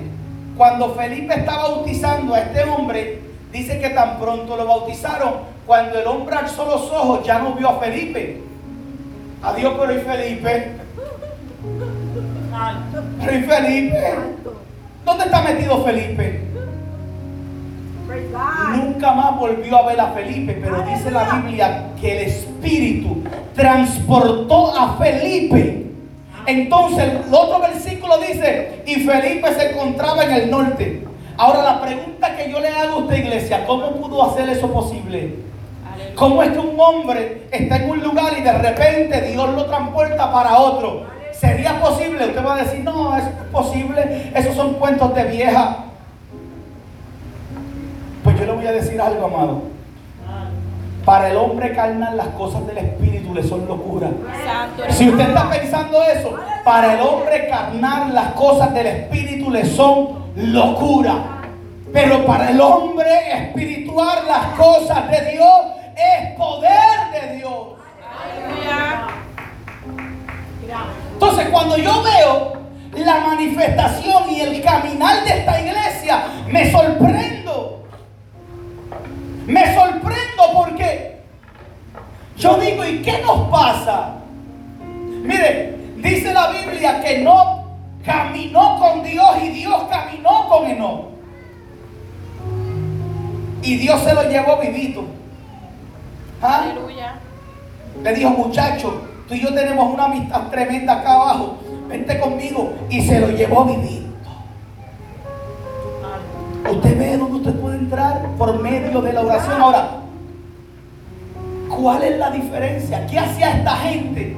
Cuando Felipe está bautizando a este hombre, dice que tan pronto lo bautizaron, cuando el hombre alzó los ojos ya no vio a Felipe. Adiós, pero y Felipe. Pero y Felipe. ¿Dónde está metido Felipe? Nunca más volvió a ver a Felipe, pero dice la Biblia que el Espíritu transportó a Felipe. Entonces el otro versículo dice, y Felipe se encontraba en el norte. Ahora la pregunta que yo le hago a usted iglesia, ¿cómo pudo hacer eso posible? ¿Cómo es que un hombre está en un lugar y de repente Dios lo transporta para otro? ¿Sería posible? Usted va a decir, no, eso no es posible, esos son cuentos de vieja. Voy a decir algo, amado. Para el hombre carnal las cosas del Espíritu le son locura. Si usted está pensando eso, para el hombre carnal las cosas del Espíritu le son locura. Pero para el hombre espiritual las cosas de Dios es poder de Dios. Entonces cuando yo veo la manifestación y el caminar de esta iglesia, me sorprendo. Me sorprendo porque yo digo, ¿y qué nos pasa? Mire, dice la Biblia que no caminó con Dios y Dios caminó con Enoch. Y Dios se lo llevó vivito. ¿Ah? Aleluya. Le dijo, muchacho, tú y yo tenemos una amistad tremenda acá abajo. Vente conmigo. Y se lo llevó vivito. Usted ve entrar por medio de la oración. Ahora, ¿cuál es la diferencia? ¿Qué hacía esta gente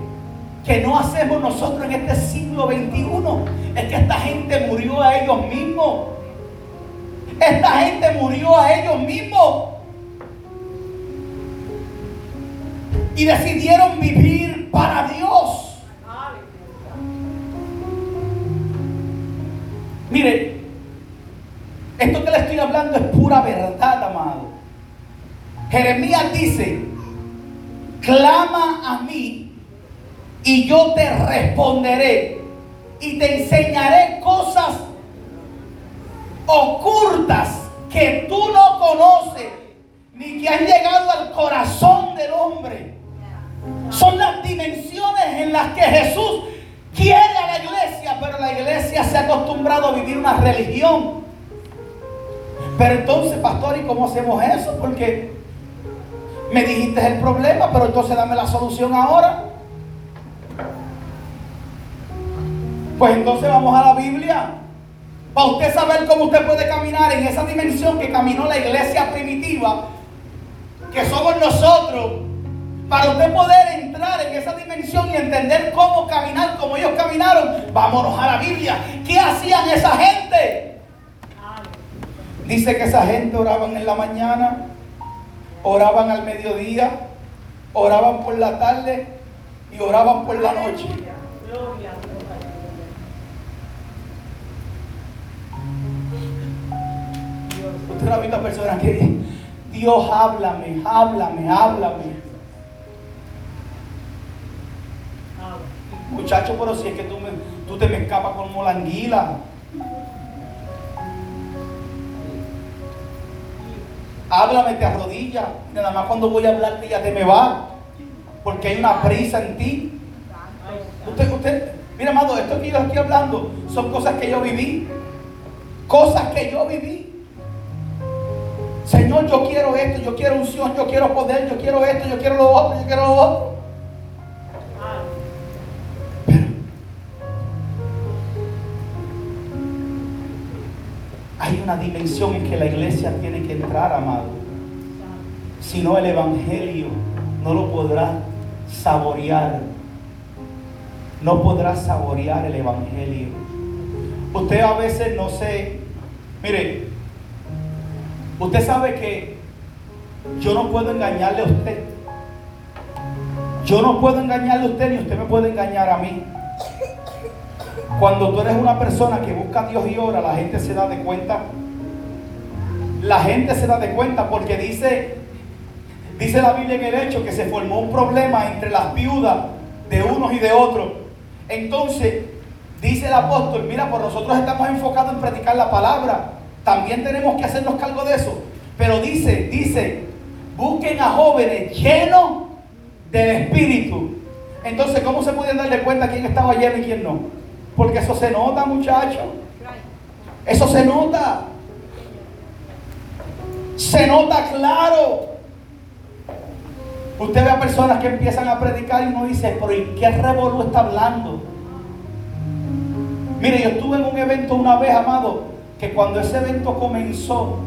que no hacemos nosotros en este siglo XXI? Es que esta gente murió a ellos mismos. Esta gente murió a ellos mismos. Y decidieron vivir para Dios. Mire, esto que le estoy hablando es pura verdad, amado. Jeremías dice, clama a mí y yo te responderé y te enseñaré cosas ocultas que tú no conoces ni que han llegado al corazón del hombre. Son las dimensiones en las que Jesús quiere a la iglesia, pero la iglesia se ha acostumbrado a vivir una religión. Pero entonces, pastor, ¿y cómo hacemos eso? Porque me dijiste el problema, pero entonces dame la solución ahora. Pues entonces vamos a la Biblia. Para usted saber cómo usted puede caminar en esa dimensión que caminó la iglesia primitiva, que somos nosotros, para usted poder entrar en esa dimensión y entender cómo caminar como ellos caminaron, vámonos a la Biblia. ¿Qué hacían esa gente? Dice que esa gente oraban en la mañana, oraban al mediodía, oraban por la tarde y oraban por la noche. Usted no ha visto a personas que dicen, Dios háblame, háblame, háblame. Muchacho, pero si es que tú, me, tú te me escapas como la anguila. Háblame, te arrodilla. Nada más cuando voy a hablarte ya te me va. Porque hay una prisa en ti. Usted, usted, mira, amado, esto que yo estoy hablando son cosas que yo viví. Cosas que yo viví. Señor, yo quiero esto, yo quiero unción, yo quiero poder, yo quiero esto, yo quiero lo otro, yo quiero lo otro. Hay una dimensión en que la iglesia tiene que entrar, amado. Si no, el Evangelio no lo podrá saborear. No podrá saborear el Evangelio. Usted a veces no sé. Mire, usted sabe que yo no puedo engañarle a usted. Yo no puedo engañarle a usted ni usted me puede engañar a mí. Cuando tú eres una persona que busca a Dios y ora, la gente se da de cuenta. La gente se da de cuenta porque dice, dice la Biblia en el hecho que se formó un problema entre las viudas de unos y de otros. Entonces, dice el apóstol, mira, por nosotros estamos enfocados en predicar la palabra. También tenemos que hacernos cargo de eso. Pero dice, dice, busquen a jóvenes llenos del Espíritu. Entonces, ¿cómo se pueden darle cuenta quién estaba lleno y quién no? Porque eso se nota, muchachos. Eso se nota. Se nota claro. Usted ve a personas que empiezan a predicar y uno dice, pero ¿y qué revolú está hablando? Mire, yo estuve en un evento una vez, amado, que cuando ese evento comenzó,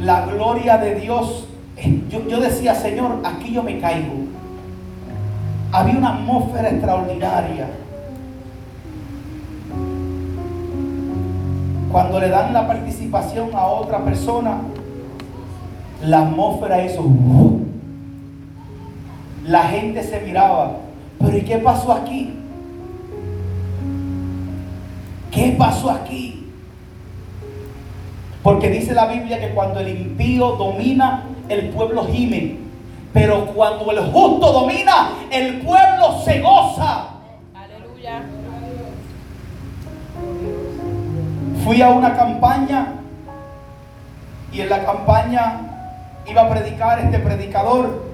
la gloria de Dios, eh, yo decía, Señor, aquí yo me caigo. Había una atmósfera extraordinaria. Cuando le dan la participación a otra persona, la atmósfera hizo. ¡uh! La gente se miraba. Pero ¿y qué pasó aquí? ¿Qué pasó aquí? Porque dice la Biblia que cuando el impío domina, el pueblo gime. Pero cuando el justo domina, el pueblo se goza. Fui a una campaña y en la campaña iba a predicar este predicador.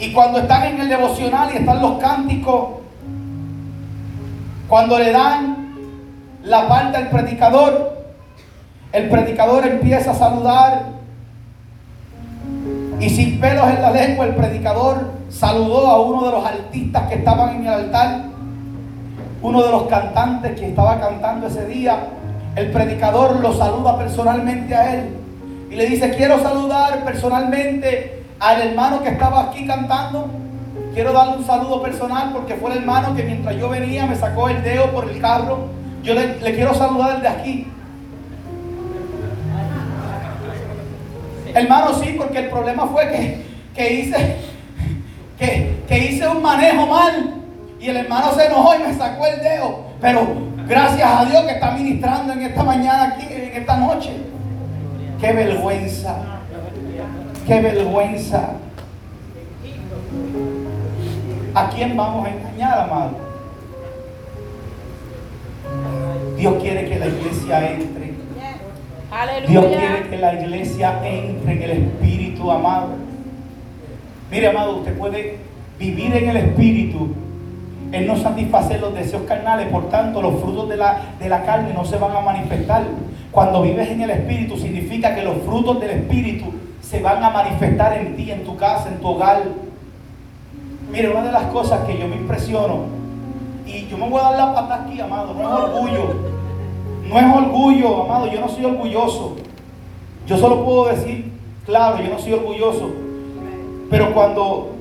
Y cuando están en el devocional y están los cánticos, cuando le dan la parte al predicador, el predicador empieza a saludar y sin pelos en la lengua el predicador saludó a uno de los artistas que estaban en el altar, uno de los cantantes que estaba cantando ese día. El predicador lo saluda personalmente a él y le dice, quiero saludar personalmente al hermano que estaba aquí cantando. Quiero darle un saludo personal porque fue el hermano que mientras yo venía me sacó el dedo por el carro. Yo le, quiero saludar desde aquí. Hermano, sí, porque el problema fue que, que hice que, que hice un manejo mal y el hermano se enojó y me sacó el dedo. Pero gracias a Dios que está ministrando en esta mañana aquí, en esta noche. Qué vergüenza. Qué vergüenza. ¿A quién vamos a engañar, amado? Dios quiere que la iglesia entre. Dios quiere que la iglesia entre en el Espíritu, amado. Mire, amado, usted puede vivir en el Espíritu es no satisfacer los deseos carnales, por tanto los frutos de la, de la carne no se van a manifestar. Cuando vives en el Espíritu significa que los frutos del Espíritu se van a manifestar en ti, en tu casa, en tu hogar. Mire, una de las cosas que yo me impresiono, y yo me voy a dar la pata aquí, amado, no es orgullo, no es orgullo, amado, yo no soy orgulloso. Yo solo puedo decir, claro, yo no soy orgulloso, pero cuando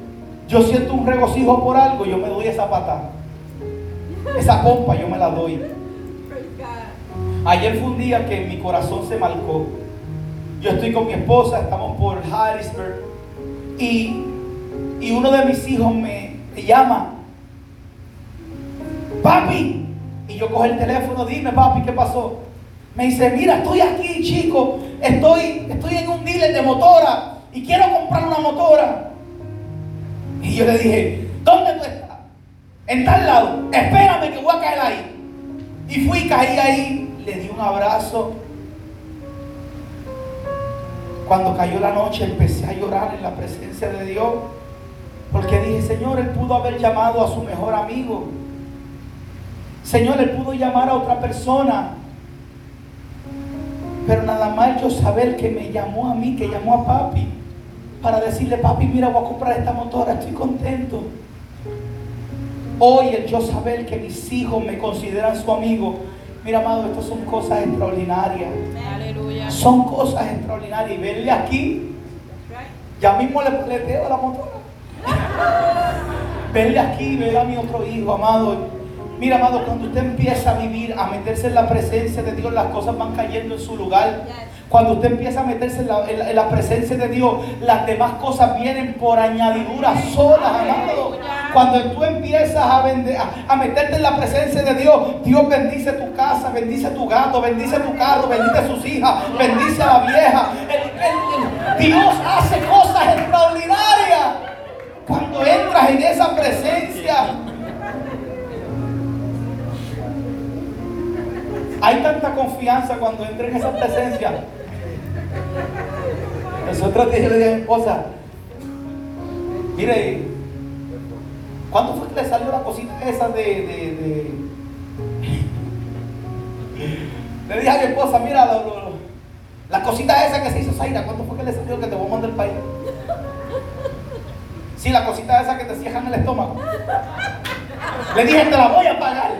yo siento un regocijo por algo, yo me doy esa pata. Esa pompa yo me la doy. Ayer fue un día que mi corazón se marcó. Yo estoy con mi esposa, estamos por Harrisburg. Y, y uno de mis hijos me, me llama. Papi. Y yo cojo el teléfono, dime papi, ¿qué pasó? Me dice, mira, estoy aquí, chico. Estoy, estoy en un dealer de motora. Y quiero comprar una motora. Yo le dije, ¿dónde tú estás? En tal lado. Espérame que voy a caer ahí. Y fui, caí ahí, le di un abrazo. Cuando cayó la noche empecé a llorar en la presencia de Dios. Porque dije, Señor, Él pudo haber llamado a su mejor amigo. Señor, Él pudo llamar a otra persona. Pero nada más yo saber que me llamó a mí, que llamó a papi. Para decirle, papi, mira, voy a comprar esta motora, estoy contento. Hoy el yo saber que mis hijos me consideran su amigo. Mira, amado, estas son cosas extraordinarias. Aleluya. Son cosas extraordinarias. Y verle aquí, ya mismo le paleteo a la motora. verle aquí, ver a mi otro hijo, amado. Mira, amado, cuando usted empieza a vivir, a meterse en la presencia de Dios, las cosas van cayendo en su lugar. Cuando usted empieza a meterse en la, en la- en la presencia de Dios, las demás cosas vienen por añadidura solas, amado. Cuando tú empiezas a, vende- a, a meterte en la presencia de Dios, Dios bendice tu casa, bendice tu gato, bendice tu carro, bendice a sus hijas, bendice a la vieja. El- el- el- Dios hace cosas extraordinarias. Cuando entras en esa presencia, hay tanta confianza cuando entras en esa presencia. Nosotros dije a mi esposa, mire, ¿cuánto fue que le salió la cosita esa de, Le dije a mi esposa, mira, la cosita esa que se hizo Zaira, ¿cuánto fue que le salió que te voy a mandar el país? Sí, la cosita esa que te cierran el estómago. Le dije, te la voy a pagar.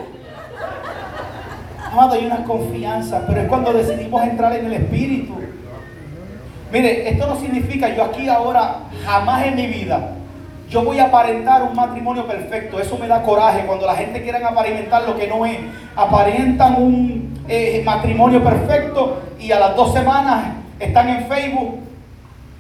Amado, hay una confianza, pero es cuando decidimos entrar en el Espíritu. Mire, esto no significa yo aquí ahora, jamás en mi vida, yo voy a aparentar un matrimonio perfecto. Eso me da coraje cuando la gente quiere aparentar lo que no es. Aparentan un eh, matrimonio perfecto y a las dos semanas están en Facebook.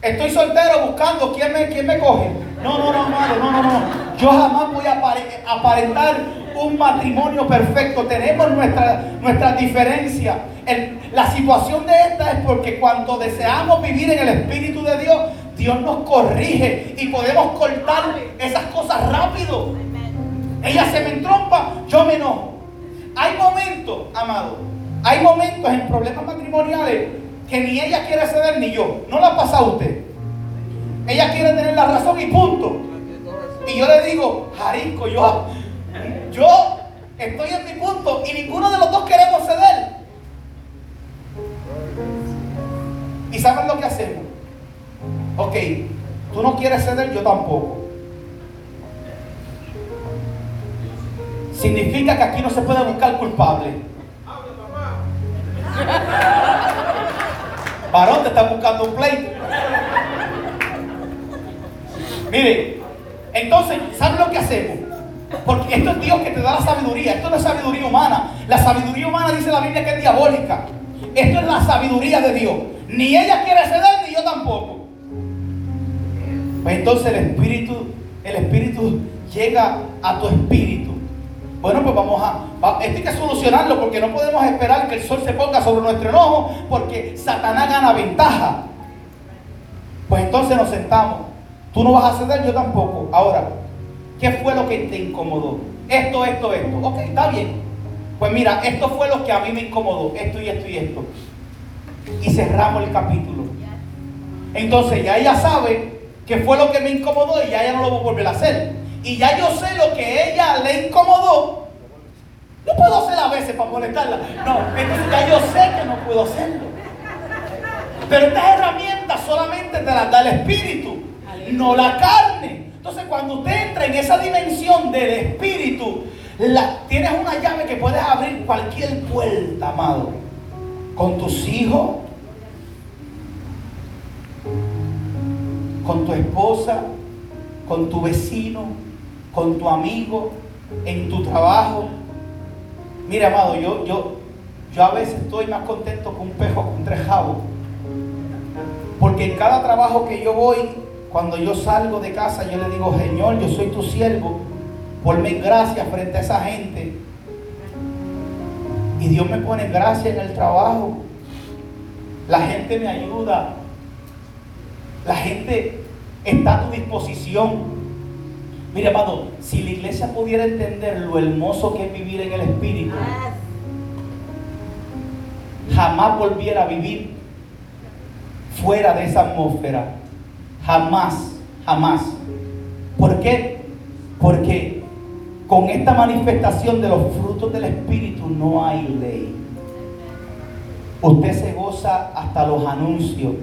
Estoy soltero buscando quién me, quién me coge. No, no, no, amado, no, no, no. Yo jamás voy a apare- aparentar un matrimonio perfecto. Tenemos nuestra- nuestras diferencias. El- la situación de esta es porque cuando deseamos vivir en el Espíritu de Dios, Dios nos corrige y podemos cortar esas cosas rápido. Ella se me entrompa, yo me enojo. Hay momentos, amado, hay momentos en problemas matrimoniales que ni ella quiere ceder ni yo. ¿No la pasa a usted? Ella quiere tener la razón y punto. Y yo le digo, Jarico, yo, yo estoy en mi punto y ninguno de los dos queremos ceder. ¿Y saben lo que hacemos? Ok, tú no quieres ceder, yo tampoco. Significa que aquí no se puede buscar culpable. Varón, te está buscando un pleito. Mire, entonces, ¿saben lo que hacemos? Porque esto es Dios que te da la sabiduría. Esto no es sabiduría humana. La sabiduría humana dice la Biblia que es diabólica. Esto es la sabiduría de Dios. Ni ella quiere ceder, ni yo tampoco. Pues entonces el Espíritu, el Espíritu llega a tu espíritu. Bueno, pues vamos a, esto hay que solucionarlo porque no podemos esperar que el sol se ponga sobre nuestro enojo porque Satanás gana ventaja. Pues entonces nos sentamos. Tú no vas a ceder, yo tampoco. Ahora, ¿qué fue lo que te incomodó? Esto, esto, esto. Ok, está bien. Pues mira, esto fue lo que a mí me incomodó. Esto y esto y esto. Y cerramos el capítulo. Entonces ya ella sabe que fue lo que me incomodó y ya ella no lo va a volver a hacer. y ya yo sé lo que ella le incomodó, no puedo hacer a veces para molestarla. No, entonces ya yo sé que no puedo hacerlo. Pero estas herramientas solamente te las da el Espíritu, no la carne. Entonces cuando usted entra en esa dimensión del Espíritu, la, tienes una llave que puedes abrir cualquier puerta, amado. Con tus hijos, con tu esposa, con tu vecino, con tu amigo, en tu trabajo. Mira, amado, yo, yo, yo a veces estoy más contento con un pejo con tres jabos. Porque en cada trabajo que yo voy, cuando yo salgo de casa, yo le digo, Señor, yo soy tu siervo. Ponme gracias frente a esa gente. Y Dios me pone gracia en el trabajo. La gente me ayuda. La gente está a tu disposición. Mire, amado, si la iglesia pudiera entender lo hermoso que es vivir en el Espíritu, jamás volviera a vivir fuera de esa atmósfera. Jamás, jamás. ¿Por qué? Porque con esta manifestación de los frutos del Espíritu no hay ley. Usted se goza hasta los anuncios.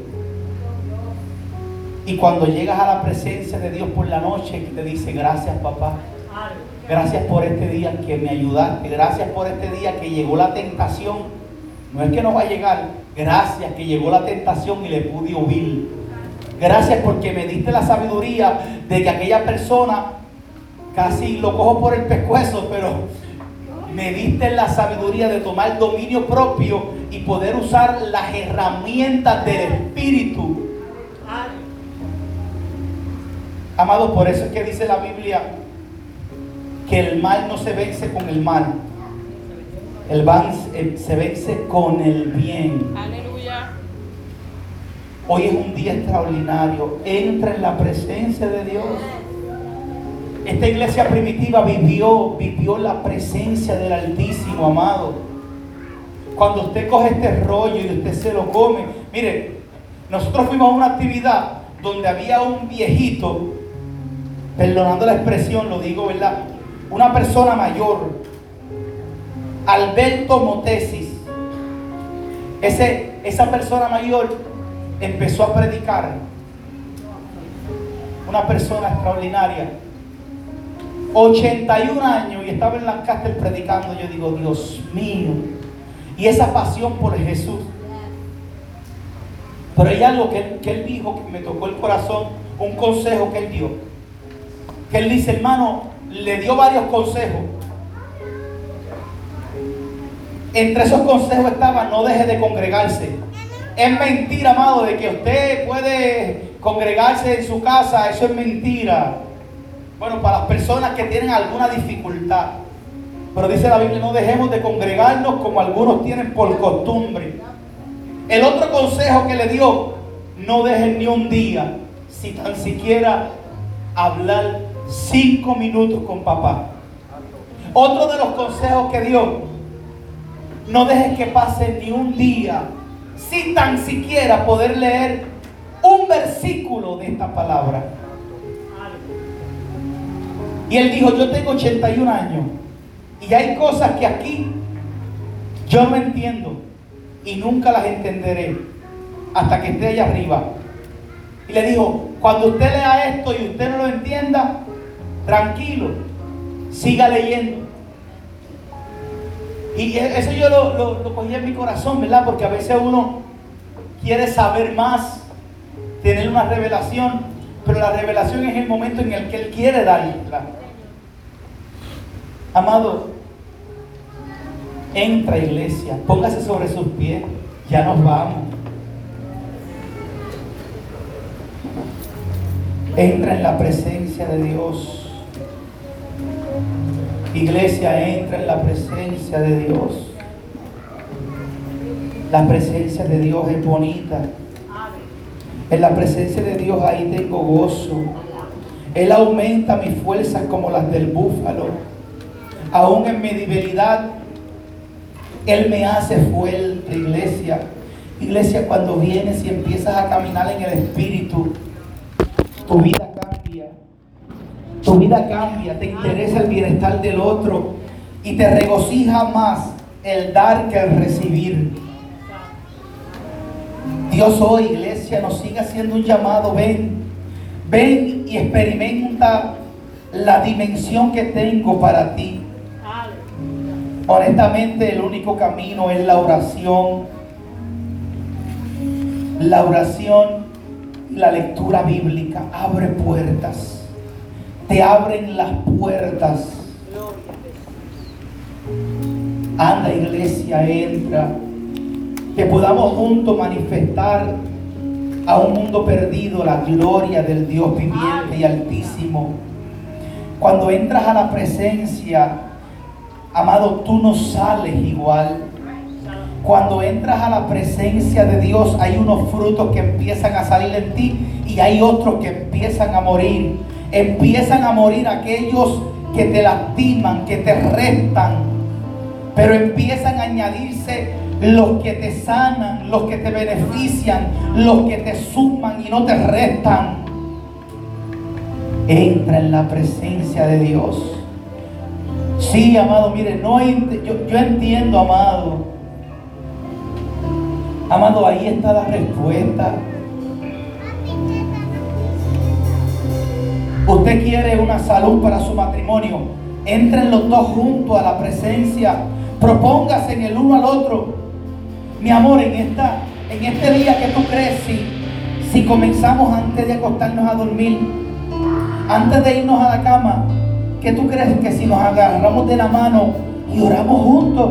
Y cuando llegas a la presencia de Dios por la noche, te dice, gracias papá. Gracias por este día que me ayudaste. Gracias por este día que llegó la tentación. No es que no va a llegar. Gracias que llegó la tentación y le pude huir. Gracias porque me diste la sabiduría de que aquella persona casi lo cojo por el pescuezo, pero me diste la sabiduría de tomar dominio propio y poder usar las herramientas del Espíritu. Amados, por eso es que dice la Biblia que el mal no se vence con el mal. El mal se vence con el bien. Aleluya. Hoy es un día extraordinario. Entra en la presencia de Dios. Esta iglesia primitiva vivió, vivió la presencia del Altísimo, amado. Cuando usted coge este rollo y usted se lo come, mire, nosotros fuimos a una actividad donde había un viejito, perdonando la expresión, lo digo, ¿verdad? Una persona mayor, Alberto Motesis. Ese, esa persona mayor empezó a predicar. Una persona extraordinaria. 81 años y estaba en Lancaster predicando. Yo digo, Dios mío. Y esa pasión por Jesús. Pero hay algo que él, que él dijo que me tocó el corazón. Un consejo que él dio. Que él dice, hermano, le dio varios consejos. Entre esos consejos estaba, no deje de congregarse. Es mentira, amado, de que usted puede congregarse en su casa. Eso es mentira. Bueno, para las personas que tienen alguna dificultad. Pero dice la Biblia, no dejemos de congregarnos como algunos tienen por costumbre. El otro consejo que le dio, no dejen ni un día, si tan siquiera hablar cinco minutos con papá. Otro de los consejos que dio, no dejes que pase ni un día, si tan siquiera poder leer un versículo de esta palabra. Y él dijo, yo tengo 81 años y hay cosas que aquí yo no entiendo y nunca las entenderé hasta que esté allá arriba. Y le dijo, cuando usted lea esto y usted no lo entienda, tranquilo, siga leyendo. Y e-, eso yo lo, lo, lo cogí en mi corazón, ¿verdad? Porque a veces uno quiere saber más, tener una revelación, pero la revelación es el momento en el que Él quiere darla. Amado, entra iglesia, póngase sobre sus pies, ya nos vamos. Entra en la presencia de Dios. Iglesia, entra en la presencia de Dios. La presencia de Dios es bonita. En la presencia de Dios ahí tengo gozo. Él aumenta mis fuerzas como las del búfalo. Aún en mi debilidad, Él me hace fuerte, iglesia. Iglesia, cuando vienes y empiezas a caminar en el Espíritu, tu vida cambia. Tu vida cambia, te interesa el bienestar del otro y te regocija más el dar que el recibir. Dios hoy, iglesia, nos sigue haciendo un llamado. Ven, ven y experimenta la dimensión que tengo para ti. Honestamente, el único camino es la oración. La oración y la lectura bíblica abre puertas. Te abren las puertas. Anda, iglesia, entra. Que podamos juntos manifestar a un mundo perdido la gloria del Dios viviente y altísimo. Cuando entras a la presencia, amado, tú no sales igual. Cuando entras a la presencia de Dios, hay unos frutos que empiezan a salir en ti y hay otros que empiezan a morir. Empiezan a morir aquellos que te lastiman, que te restan, pero empiezan a añadirse los que te sanan, los que te benefician, los que te suman y no te restan. Entra en la presencia de Dios. Sí, amado, mire, no yo, yo entiendo, amado. Amado, ahí está la respuesta. Usted quiere una salud para su matrimonio. Entren los dos juntos a la presencia. Propóngase en el uno al otro. Mi amor, en, esta, en este día que tú crees, si, si comenzamos antes de acostarnos a dormir, antes de irnos a la cama, ¿qué tú crees que si nos agarramos de la mano y oramos juntos?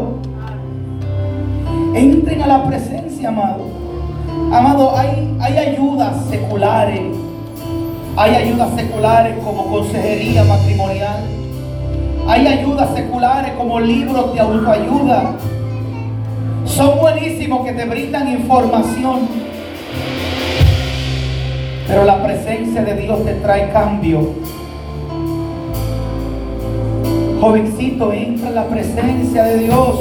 Entren a la presencia, amado. Amado, hay, hay ayudas seculares. Hay ayudas seculares como consejería matrimonial. Hay ayudas seculares como libros de autoayuda. Son buenísimos que te brindan información pero la presencia de Dios te trae cambio. Jovencito, entra en la presencia de Dios.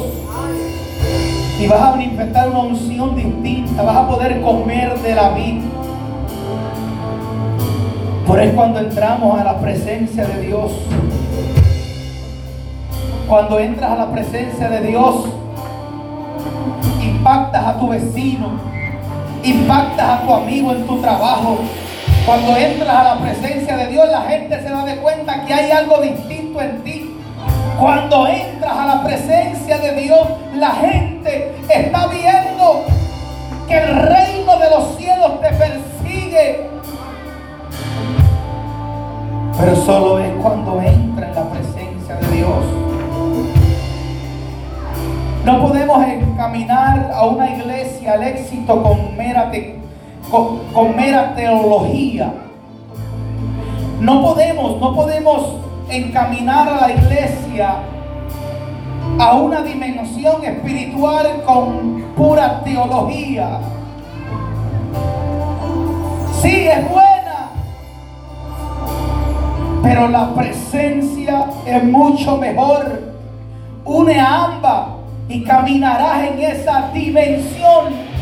Y vas a manifestar una unción distinta. Vas a poder comer de la vida. Por eso cuando entramos a la presencia de Dios. Cuando entras a la presencia de Dios, impactas a tu vecino impactas a tu amigo en tu trabajo. Cuando entras a la presencia de Dios, la gente se da de cuenta que hay algo distinto en ti. Cuando entras a la presencia de Dios, la gente está viendo que el reino de los cielos te persigue. Pero solo es cuando entra en la presencia de Dios. No podemos encaminar a una iglesia al éxito con mera, con, mera teología. No podemos, no podemos encaminar a la iglesia a una dimensión espiritual con pura teología. Sí, es buena, pero la presencia es mucho mejor. Une a ambas y caminarás en esa dimensión.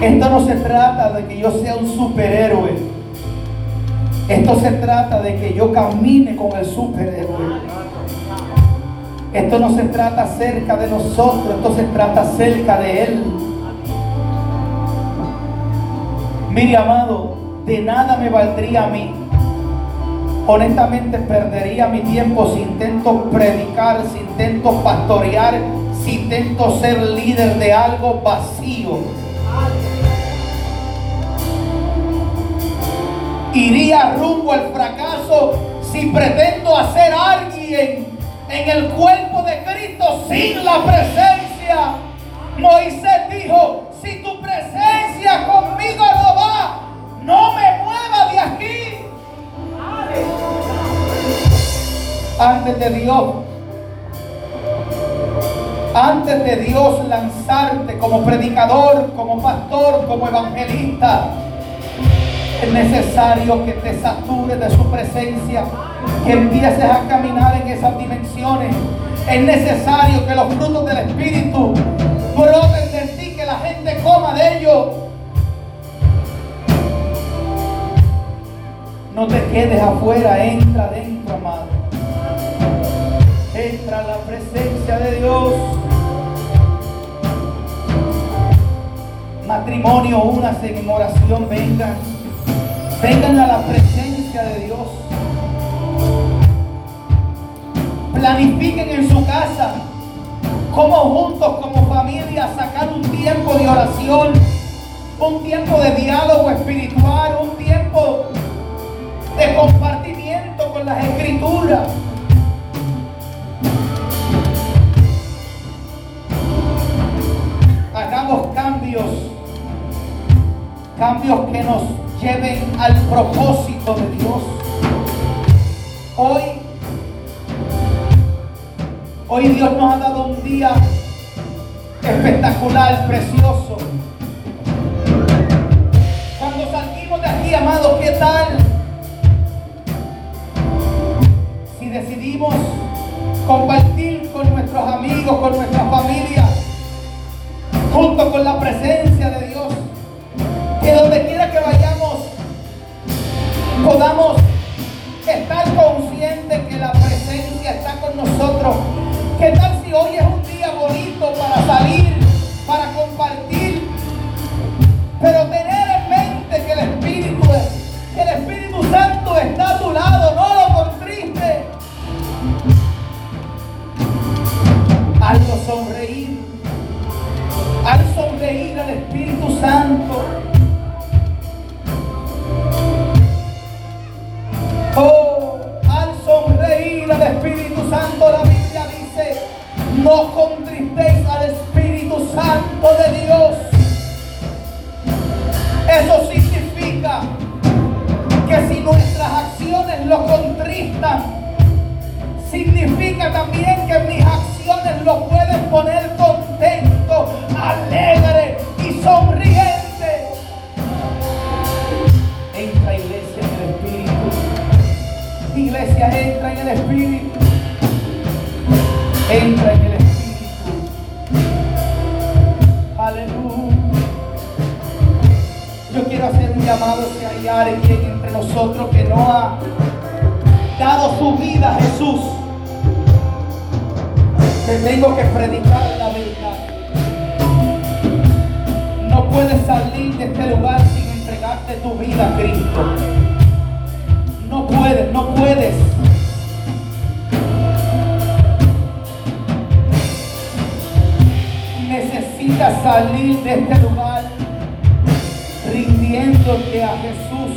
Esto no se trata de que yo sea un superhéroe. Esto se trata de que yo camine con el superhéroe. Esto no se trata acerca de nosotros, esto se trata acerca de Él. Mire, amado, de nada me valdría a mí honestamente perdería mi tiempo si intento predicar, si intento pastorear, si intento ser líder de algo vacío. Iría rumbo al fracaso si pretendo hacer alguien en el cuerpo de Cristo sin la presencia. Moisés dijo, si tu presencia conmigo no va, no me Antes de Dios, antes de Dios lanzarte como predicador, como pastor, como evangelista, es necesario que te satures de su presencia, que empieces a caminar en esas dimensiones. Es necesario que los frutos del Espíritu broten de ti, que la gente coma de ellos. No te quedes afuera, entra adentro, amado. Entra la presencia de Dios. Matrimonio, únase en oración, vengan. Vengan a la presencia de Dios. Planifiquen en su casa cómo juntos como familia sacar un tiempo de oración, un tiempo de diálogo espiritual, un tiempo de compartimiento con las escrituras. Hagamos cambios, cambios que nos lleven al propósito de Dios. Hoy, hoy Dios nos ha dado un día espectacular, precioso. Cuando salimos de aquí, amados, ¿qué tal? Si decidimos compartir con nuestros amigos, con nuestra familia, junto con la presencia de Dios, que donde quiera que vayamos, podamos estar conscientes que la presencia está con nosotros. ¿Qué tal si hoy es un día bonito para salir, Santo. Oh, al sonreír al Espíritu Santo, la Biblia dice, no contristéis al Espíritu Santo de Dios. Eso significa que si nuestras acciones lo contristan, significa también que mis acciones lo pueden poner contento, alegre Entra en el Espíritu. Entra en el Espíritu. Aleluya. Yo quiero hacer un llamado si hay alguien entre nosotros que no ha dado su vida a Jesús. Te tengo que predicar la verdad. No puedes salir de este lugar sin entregarte tu vida a Cristo. No puedes. Necesitas salir de este lugar rindiéndote a Jesús.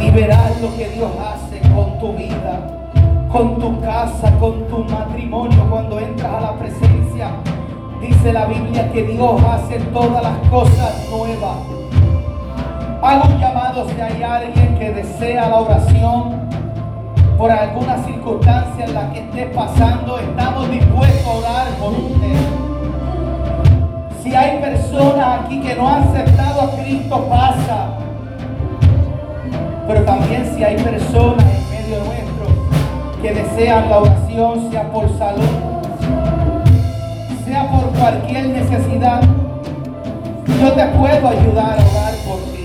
Y verás lo que Dios hace con tu vida, con tu casa, con tu matrimonio cuando entras a la presencia. Dice la Biblia que Dios hace todas las cosas nuevas. Hago un si hay alguien que desea la oración por alguna circunstancia en la que esté pasando. Estamos dispuestos a orar por usted. Si hay personas aquí que no han aceptado a Cristo, pasa. Pero también si hay personas en medio nuestro que desean la oración, sea por salud, sea por cualquier necesidad, yo te puedo ayudar a orar por ti.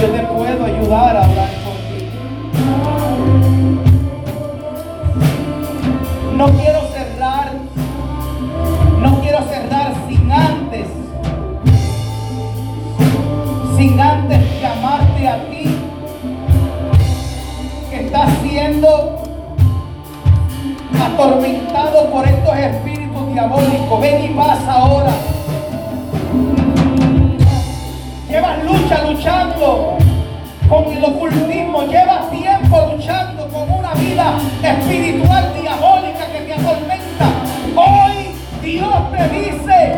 Yo te puedo ayudar a orar por ti. No quiero cerrar, no quiero cerrar sin antes, sin antes llamarte a ti que estás siendo atormentado por estos espíritus diabólicos. Ven y pasa ahora. Luchando con el ocultismo, llevas tiempo luchando con una vida espiritual diabólica que te atormenta. Hoy Dios te dice,